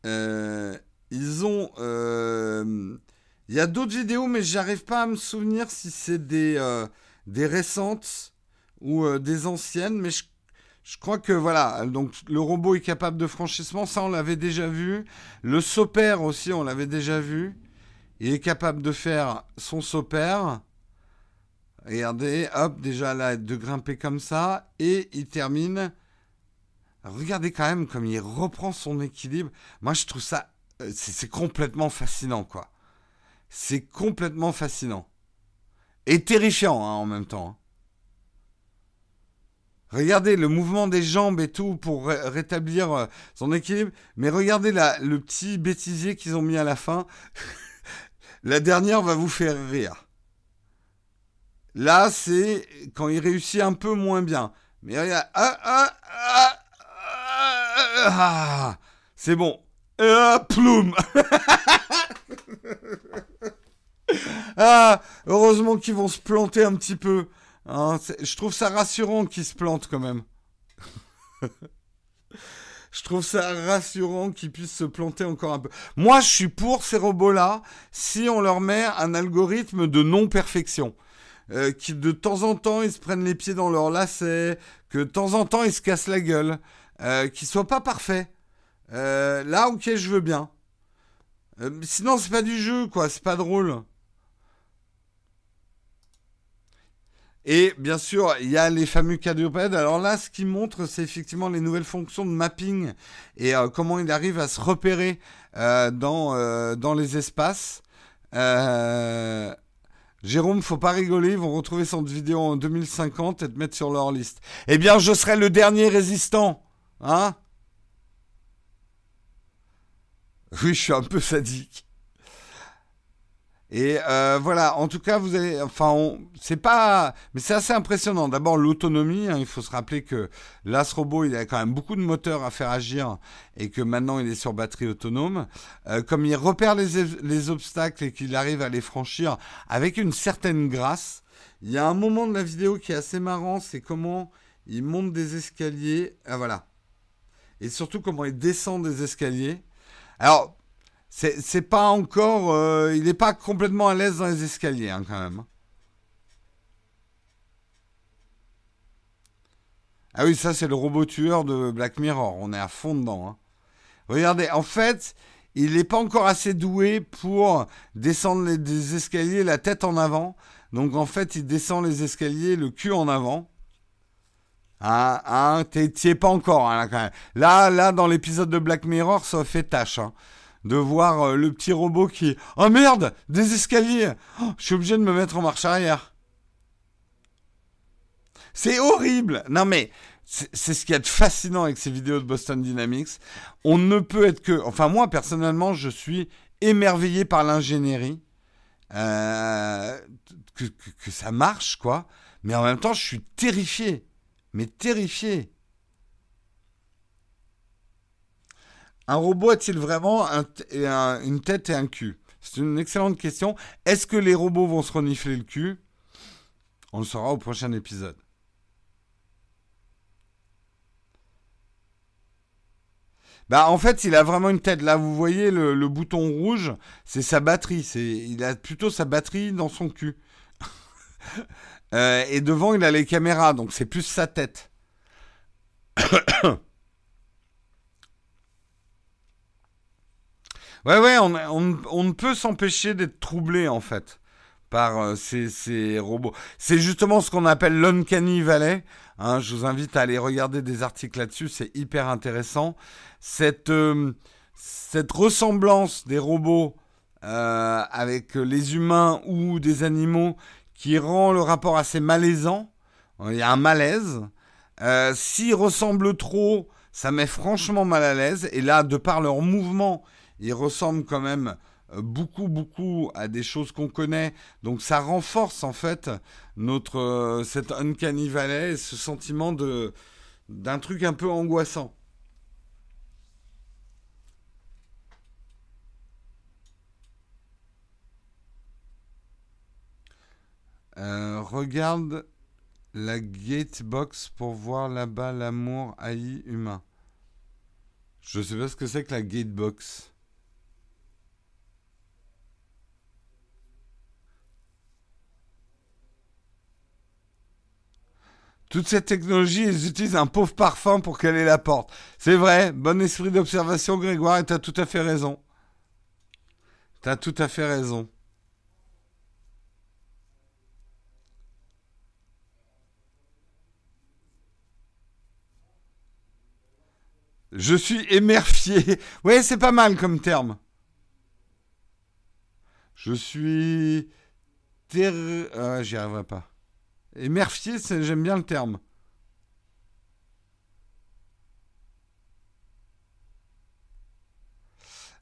Euh, ils ont. Euh, il y a d'autres vidéos, mais j'arrive pas à me souvenir si c'est des, des récentes ou des anciennes. Mais je, crois que voilà. Donc le robot est capable de franchissement, ça on l'avait déjà vu. Le sopère aussi, on l'avait déjà vu. Il est capable de faire son sopère. Regardez, hop, déjà là, de grimper comme ça. Et il termine. Regardez quand même comme il reprend son équilibre. Moi, je trouve ça euh, c'est complètement fascinant, quoi. C'est complètement fascinant. Et terrifiant hein, en même temps. Regardez le mouvement des jambes et tout pour rétablir euh, son équilibre. Mais regardez le petit bêtisier qu'ils ont mis à la fin. la dernière va vous faire rire. Là, c'est quand il réussit un peu moins bien. Mais regarde. Ah, ah, ah, ah c'est bon. Ah, ploum Ah, heureusement qu'ils vont se planter un petit peu. Hein, je trouve ça rassurant qu'ils se plantent quand même. je trouve ça rassurant qu'ils puissent se planter encore un peu. Moi, je suis pour ces robots-là si on leur met un algorithme de non-perfection. Euh, qui de temps en temps ils se prennent les pieds dans leur lacet, que de temps en temps ils se cassent la gueule, euh, qu'ils soient pas parfaits. Euh, là, ok, je veux bien. Euh, sinon, c'est pas du jeu, quoi. C'est pas drôle. Et bien sûr, il y a les fameux quadrupèdes. Alors là, ce qui montre, c'est effectivement les nouvelles fonctions de mapping et euh, comment il arrive à se repérer dans, dans les espaces. Jérôme, faut pas rigoler, ils vont retrouver cette vidéo en 2050 et te mettre sur leur liste. Eh bien, je serai le dernier résistant. Hein? Oui, je suis un peu sadique. Et euh, voilà, en tout cas, vous allez, enfin, c'est pas, mais c'est assez impressionnant. D'abord, l'autonomie. Hein, il faut se rappeler que ce robot, il a quand même beaucoup de moteurs à faire agir et que maintenant, il est sur batterie autonome. Euh, comme il repère les, les obstacles et qu'il arrive à les franchir avec une certaine grâce. Il y a un moment de la vidéo qui est assez marrant, c'est comment il monte des escaliers. Ah voilà. Et surtout comment il descend des escaliers. Alors, c'est pas encore. Euh, il n'est pas complètement à l'aise dans les escaliers, hein, quand même. Ah oui, ça, c'est le robot tueur de Black Mirror. On est à fond dedans. Hein. Regardez, en fait, il n'est pas encore assez doué pour descendre les, escaliers la tête en avant. Donc, en fait, il descend les escaliers le cul en avant. Hein, hein, t'y es pas encore, hein, là, quand même. Là, là, dans l'épisode de Black Mirror, ça fait tâche, hein, de voir euh, le petit robot qui... Oh merde Des escaliers oh, Je suis obligé de me mettre en marche arrière. C'est horrible Non mais, c'est ce qui est fascinant avec ces vidéos de Boston Dynamics. On ne peut être que... Enfin, moi, personnellement, je suis émerveillé par l'ingénierie. Euh, que, que ça marche, quoi. Mais en même temps, je suis terrifié mais terrifié. Un robot a-t-il vraiment une tête et un cul? C'est une excellente question. Est-ce que les robots vont se renifler le cul? On le saura au prochain épisode. Bah en fait, il a vraiment une tête. Là, vous voyez le, bouton rouge, c'est sa batterie. C'est, il a plutôt sa batterie dans son cul. Euh, et devant, il a les caméras, donc c'est plus sa tête. ouais, ouais, on, ne peut s'empêcher d'être troublé, en fait, par ces, robots. C'est justement ce qu'on appelle l'uncanny valley. Hein, je vous invite à aller regarder des articles là-dessus, c'est hyper intéressant. Cette, cette ressemblance des robots avec les humains ou des animaux qui rend le rapport assez malaisant. Il y a un malaise. Euh, S'ils ressemblent trop, ça met franchement mal à l'aise. Et là, de par leur mouvement, ils ressemblent quand même euh, beaucoup, beaucoup à des choses qu'on connaît. Donc ça renforce en fait notre euh, cet uncanny valley, ce sentiment de d'un truc un peu angoissant. Euh, regarde la gatebox pour voir là-bas l'amour haï humain. Je sais pas ce que c'est que la gatebox. Toute cette technologie, ils utilisent un pauvre parfum pour caler la porte. C'est vrai, bon esprit d'observation, Grégoire, et t'as tout à fait raison. T'as tout à fait raison. Je suis émerfié. Ouais, c'est pas mal comme terme. Je suis... Ter... Ah, j'y arriverai pas. Émerfié, j'aime bien le terme.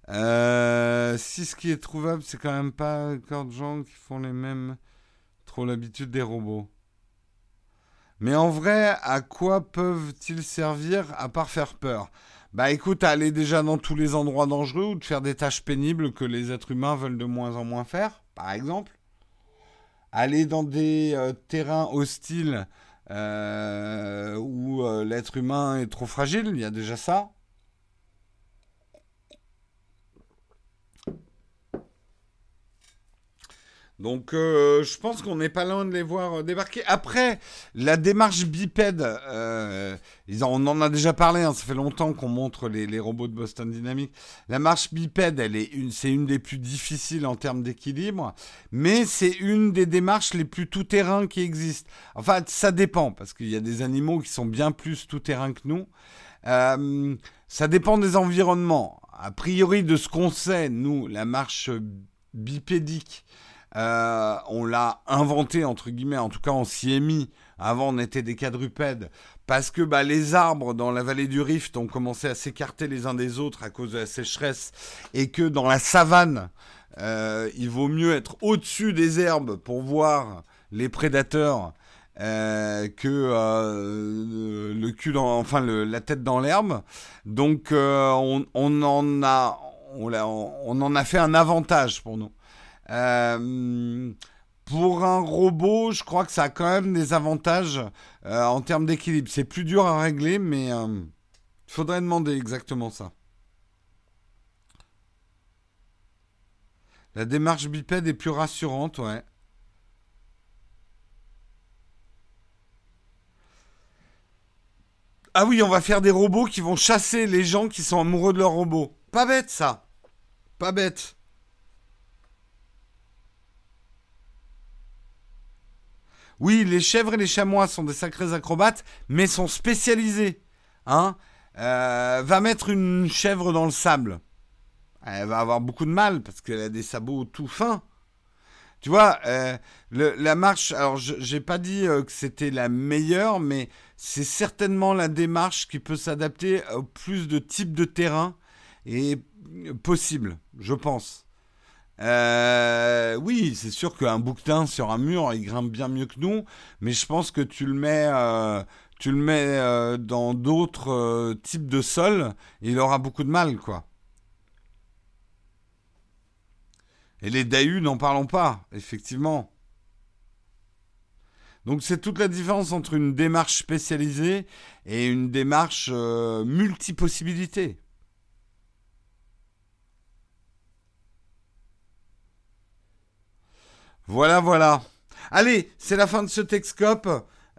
Euh, si ce qui est trouvable, c'est quand même pas encore de gens qui font les mêmes... Trop l'habitude des robots. Mais en vrai, à quoi peuvent-ils servir à part faire peur? Bah écoute, aller déjà dans tous les endroits dangereux ou de faire des tâches pénibles que les êtres humains veulent de moins en moins faire, par exemple. Aller dans des euh, terrains hostiles euh, où euh, l'être humain est trop fragile, il y a déjà ça. Donc euh, je pense qu'on n'est pas loin de les voir débarquer. Après, la démarche bipède, euh, on en a déjà parlé, hein, ça fait longtemps qu'on montre les, robots de Boston Dynamics. La marche bipède, une, c'est une des plus difficiles en termes d'équilibre, mais c'est une des démarches les plus tout-terrain qui existent. Enfin, ça dépend, parce qu'il y a des animaux qui sont bien plus tout-terrain que nous. Euh, ça dépend des environnements. A priori, de ce qu'on sait, nous, la marche bipédique, euh, on l'a inventé, entre guillemets, en tout cas on s'y est mis. Avant on était des quadrupèdes. Parce que bah, les arbres dans la vallée du Rift ont commencé à s'écarter les uns des autres à cause de la sécheresse. Et que dans la savane, euh, il vaut mieux être au-dessus des herbes pour voir les prédateurs euh, que le cul dans, enfin la tête dans l'herbe. Donc on, en a, on, en a fait un avantage pour nous. Euh, pour un robot, je crois que ça a quand même des avantages euh, en termes d'équilibre. C'est plus dur à régler, mais il euh, faudrait demander exactement ça. La démarche bipède est plus rassurante, ouais. Ah oui, on va faire des robots qui vont chasser les gens qui sont amoureux de leur robot. Pas bête ça. Pas bête. Oui, les chèvres et les chamois sont des sacrés acrobates, mais sont spécialisés. Hein euh, va mettre une chèvre dans le sable. Elle va avoir beaucoup de mal parce qu'elle a des sabots tout fins. Tu vois, euh, la marche, alors je n'ai pas dit euh, que c'était la meilleure, mais c'est certainement la démarche qui peut s'adapter au plus de types de terrain et possible, je pense. Euh, oui, c'est sûr qu'un bouquetin sur un mur, il grimpe bien mieux que nous, mais je pense que tu le mets, euh, euh, dans d'autres types de sols, il aura beaucoup de mal, quoi. Et les Dahu, n'en parlons pas, effectivement. Donc c'est toute la différence entre une démarche spécialisée et une démarche multipossibilité. Voilà, voilà. Allez, c'est la fin de ce Texcope.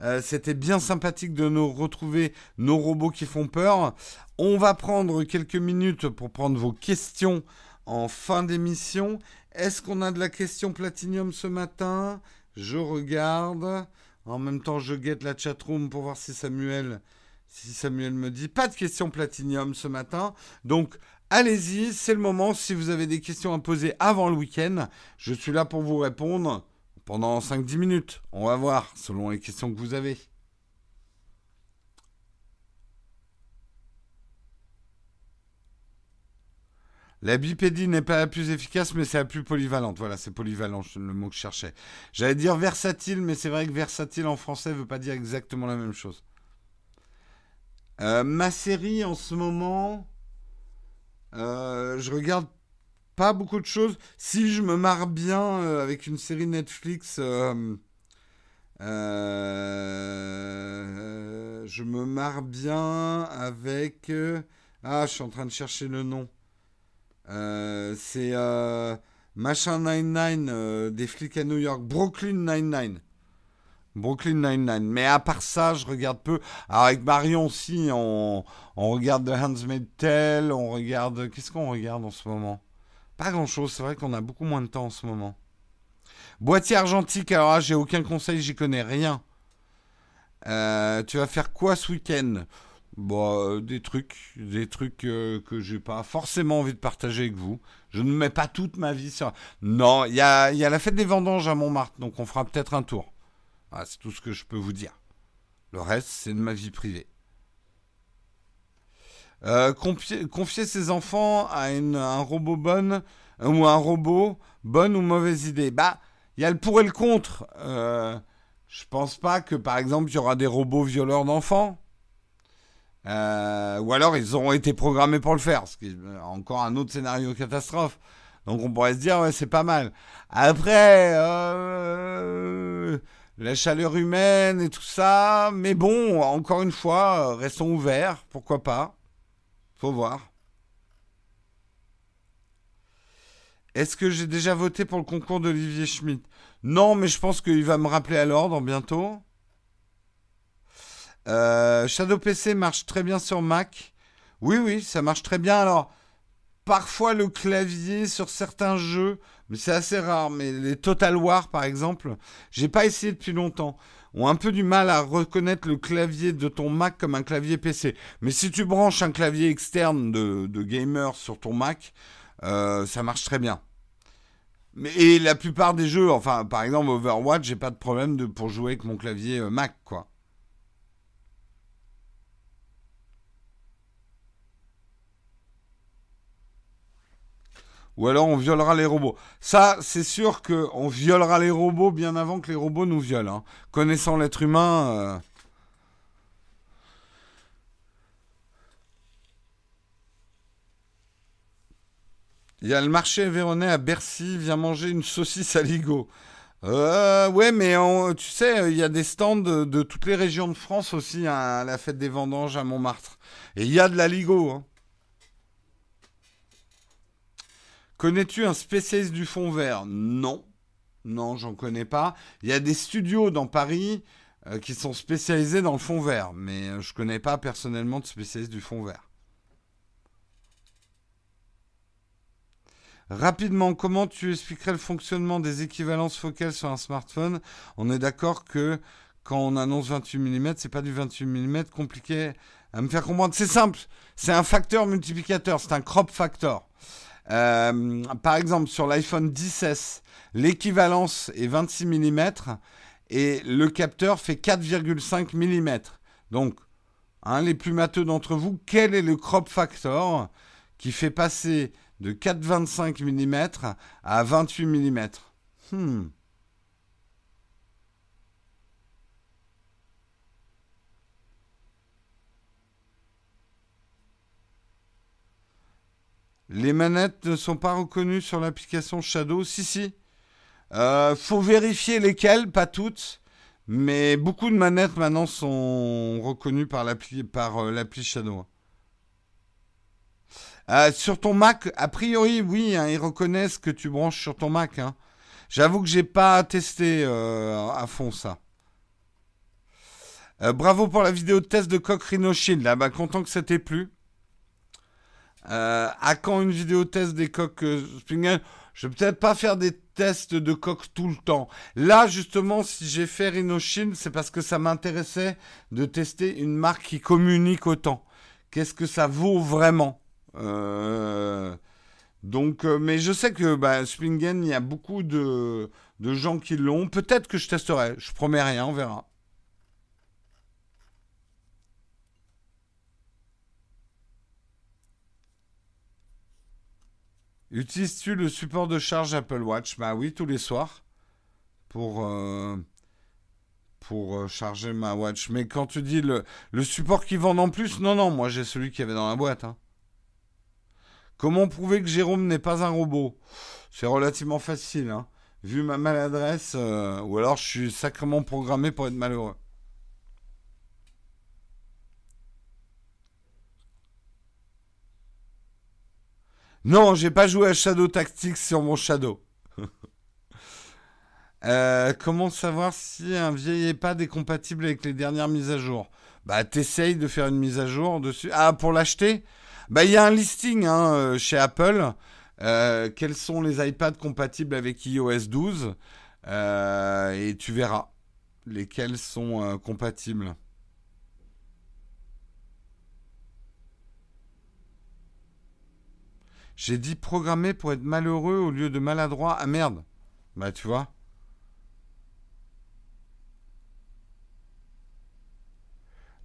Euh, C'était bien sympathique de nous retrouver nos robots qui font peur. On va prendre quelques minutes pour prendre vos questions en fin d'émission. est-ce qu'on a de la question Platinium ce matin? Je regarde. En même temps, je guette la chatroom pour voir si Samuel, si Samuel me dit pas de questions Platinium ce matin. Donc, allez-y, c'est le moment. Si vous avez des questions à poser avant le week-end, je suis là pour vous répondre pendant 5-10 minutes. On va voir, selon les questions que vous avez. La bipédie n'est pas la plus efficace, mais c'est la plus polyvalente. Voilà, c'est polyvalent, le mot que je cherchais. J'allais dire versatile, mais c'est vrai que versatile en français ne veut pas dire exactement la même chose. Euh, ma série en ce moment, euh, je regarde pas beaucoup de choses. Si je me marre bien euh, avec une série Netflix, je me marre bien avec... ah, je suis en train de chercher le nom. Euh, c'est euh, Machin 99 euh, des flics à New York. Brooklyn 99. Brooklyn 99. Mais à part ça, je regarde peu. Alors avec Marion aussi, on, regarde The Handmaid's Tale, on regarde... Qu'est-ce qu'on regarde en ce moment? Pas grand-chose, c'est vrai qu'on a beaucoup moins de temps en ce moment. Boîtier argentique, alors là, j'ai aucun conseil, j'y connais rien. tu vas faire quoi ce week-end? Bon, euh, des trucs, des trucs euh, que j'ai pas forcément envie de partager avec vous. Je ne mets pas toute ma vie sur. Non, il y a, y a, la fête des vendanges à Montmartre, donc on fera peut-être un tour. Ah, c'est tout ce que je peux vous dire. Le reste, c'est de ma vie privée. Euh, confier, ses enfants à un robot bonne ou un robot bonne ou mauvaise idée. Bah, il y a le pour et le contre. je pense pas que par exemple il y aura des robots violeurs d'enfants. Euh, ou alors ils auront été programmés pour le faire, ce qui est encore un autre scénario catastrophe. Donc on pourrait se dire, ouais, c'est pas mal. Après, euh, la chaleur humaine et tout ça, mais bon, encore une fois, restons ouverts, pourquoi pas. Faut voir. Est-ce que j'ai déjà voté pour le concours d'Olivier Schmitt? Non, mais je pense qu'il va me rappeler à l'ordre bientôt. Euh, Shadow PC marche très bien sur Mac. Oui, oui, ça marche très bien. Alors, parfois le clavier sur certains jeux, c'est assez rare. Mais les Total War, par exemple, j'ai pas essayé depuis longtemps, ont un peu du mal à reconnaître le clavier de ton Mac comme un clavier PC. Mais si tu branches un clavier externe de, gamer sur ton Mac, euh, ça marche très bien. Mais, et la plupart des jeux, enfin, par exemple Overwatch, j'ai pas de problème pour jouer avec mon clavier euh, Mac, quoi. Ou alors on violera les robots. Ça, c'est sûr qu'on violera les robots bien avant que les robots nous violent. Hein. Connaissant l'être humain... Euh, il y a le marché Véronais à Bercy, vient manger une saucisse à Ligo. Euh, ouais, mais tu sais, il y a des stands de, toutes les régions de France aussi hein, à la fête des vendanges à Montmartre. Et il y a de la Ligo. Hein. Connais-tu un spécialiste du fond vert? Non. Non, j'en connais pas. Il y a des studios dans Paris euh, qui sont spécialisés dans le fond vert, mais euh, je ne connais pas personnellement de spécialiste du fond vert. Rapidement, comment tu expliquerais le fonctionnement des équivalences focales sur un smartphone? On est d'accord que quand on annonce 28 mm, c'est pas du 28 mm compliqué à me faire comprendre. C'est simple, c'est un facteur multiplicateur, c'est un crop factor. Euh, par exemple, sur l'iPhone 10S, l'équivalence est 26 mm et le capteur fait 4,5 mm. Donc, hein, les plus matheux d'entre vous, quel est le crop factor qui fait passer de 4,25 mm à 28 mm hmm. Les manettes ne sont pas reconnues sur l'application Shadow. Si, si. Euh, faut vérifier lesquelles, pas toutes. Mais beaucoup de manettes maintenant sont reconnues par l'appli par euh, Shadow. Euh, sur ton Mac, a priori, oui, hein, ils reconnaissent que tu branches sur ton Mac. Hein. J'avoue que j'ai pas testé à fond ça. bravo pour la vidéo de test de Coq Shield. Ah bah, content que ça t'ait plu. Euh, à quand une vidéo test des coques euh, Springen Je vais peut-être pas faire des tests de coques tout le temps. Là, justement, si j'ai fait Rhinoshin, c'est parce que ça m'intéressait de tester une marque qui communique autant. Qu'est-ce que ça vaut vraiment? Euh, Donc, mais je sais que bah, Springen, il y a beaucoup de, de gens qui l'ont. Peut-être que je testerai. Je promets rien, on verra. Utilises-tu le support de charge Apple Watch? Bah oui, tous les soirs. Pour, euh, euh, charger ma watch. Mais quand tu dis le, le support qui vend en plus, non, non, moi j'ai celui qui avait dans la boîte. Hein. Comment prouver que Jérôme n'est pas un robot? C'est relativement facile. Hein. Vu ma maladresse, euh, ou alors je suis sacrément programmé pour être malheureux. Non, j'ai pas joué à Shadow Tactics sur mon Shadow. Euh, comment savoir si un vieil EHPAD est compatible avec les dernières mises à jour? Bah, t'essayes de faire une mise à jour dessus. Ah, pour l'acheter? Bah, il y a un listing hein, euh, chez Apple. Euh, quels sont les iPads compatibles avec iOS 12 Et tu verras lesquels sont compatibles. J'ai dit programmer pour être malheureux au lieu de maladroit. Ah merde. Bah tu vois.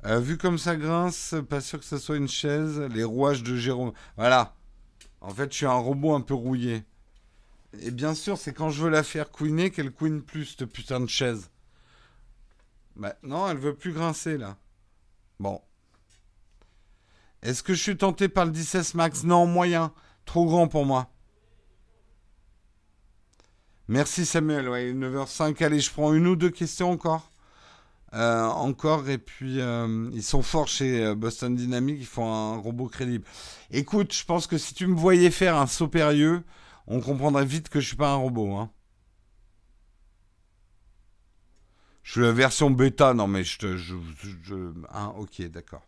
Euh, vu comme ça grince, pas sûr que ce soit une chaise. Les rouages de Jérôme. Voilà. En fait, je suis un robot un peu rouillé. Et bien sûr, c'est quand je veux la faire couiner qu'elle couine plus, cette putain de chaise. Bah, elle veut plus grincer, là. Bon. Est-ce que je suis tenté par le 16 Max? Non, moyen. Trop grand pour moi. Merci Samuel. Ouais, 9h05. Allez, je prends une ou deux questions encore. Euh, encore, et puis euh, ils sont forts chez euh, Boston Dynamics, ils font un robot crédible. Écoute, je pense que si tu me voyais faire un saut périlleux, on comprendrait vite que je suis pas un robot. Hein. Je suis la version bêta, non mais je te. Je, hein, ok, d'accord.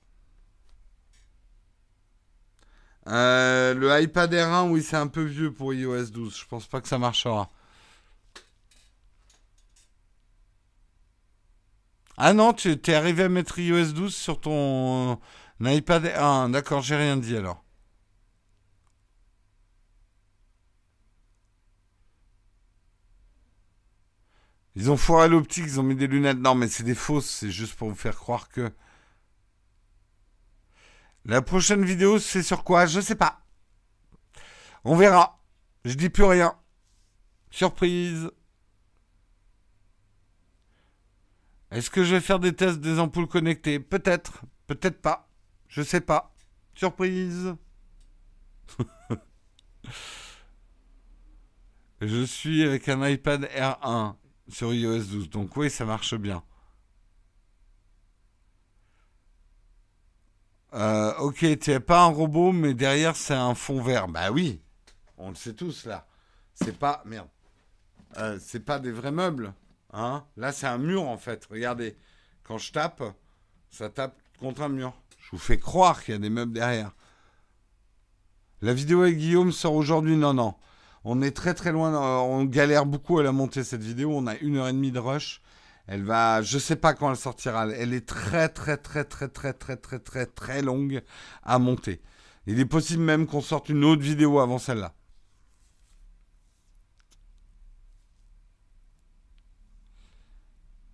Euh, le iPad R1, oui, c'est un peu vieux pour iOS 12. Je pense pas que ça marchera. Ah non, tu es arrivé à mettre iOS 12 sur ton iPad R1. D'accord, j'ai rien dit alors. Ils ont foiré l'optique, ils ont mis des lunettes. Non, mais c'est des fausses, c'est juste pour vous faire croire que. La prochaine vidéo, c'est sur quoi? Je sais pas. On verra. Je dis plus rien. Surprise. Est-ce que je vais faire des tests des ampoules connectées? Peut-être. Peut-être pas. Je sais pas. Surprise. je suis avec un iPad R1 sur iOS 12. Donc oui, ça marche bien. Euh, ok, tu n'es pas un robot, mais derrière c'est un fond vert. Bah oui, on le sait tous là. C'est pas merde. Euh, c'est pas des vrais meubles, hein. Là c'est un mur en fait. Regardez, quand je tape, ça tape contre un mur. Je vous fais croire qu'il y a des meubles derrière. La vidéo avec Guillaume sort aujourd'hui. Non, non. On est très très loin. On galère beaucoup à la monter cette vidéo. On a une heure et demie de rush. Elle va, je sais pas quand elle sortira. Elle est très très très très très très très très très longue à monter. Il est possible même qu'on sorte une autre vidéo avant celle-là.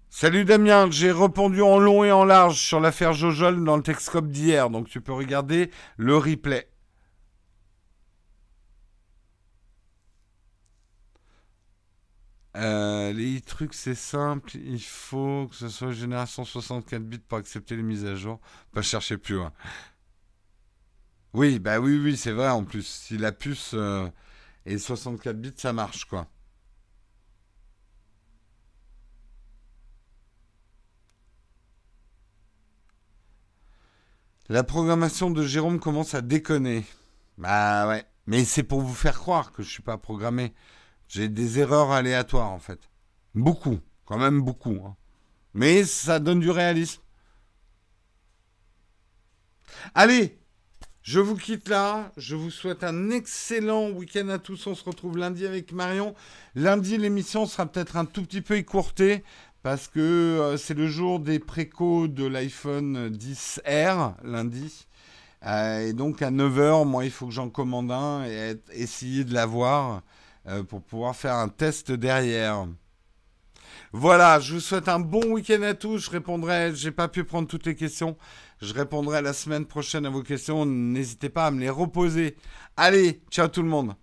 Salut Damien, j'ai répondu en long et en large sur l'affaire Jojol dans le Texcope d'hier, donc tu peux regarder le replay. Euh, les trucs, c'est simple. Il faut que ce soit génération 64 bits pour accepter les mises à jour. Pas chercher plus. Oui, bah oui, oui, c'est vrai en plus. Si la puce euh, est 64 bits, ça marche quoi. La programmation de Jérôme commence à déconner. Bah ouais. Mais c'est pour vous faire croire que je suis pas programmé. J'ai des erreurs aléatoires en fait. Beaucoup, quand même beaucoup. Hein. Mais ça donne du réalisme. Allez, Je vous quitte là. Je vous souhaite un excellent week-end à tous. On se retrouve lundi avec Marion. Lundi, l'émission sera peut-être un tout petit peu écourtée parce que euh, c'est le jour des précos de l'iPhone 10R, lundi. Euh, et donc à 9h, moi, il faut que j'en commande un et essayer de l'avoir pour pouvoir faire un test derrière. Voilà, je vous souhaite un bon week-end à tous. Je répondrai, j'ai pas pu prendre toutes les questions. Je répondrai la semaine prochaine à vos questions. N'hésitez pas à me les reposer. Allez, ciao tout le monde.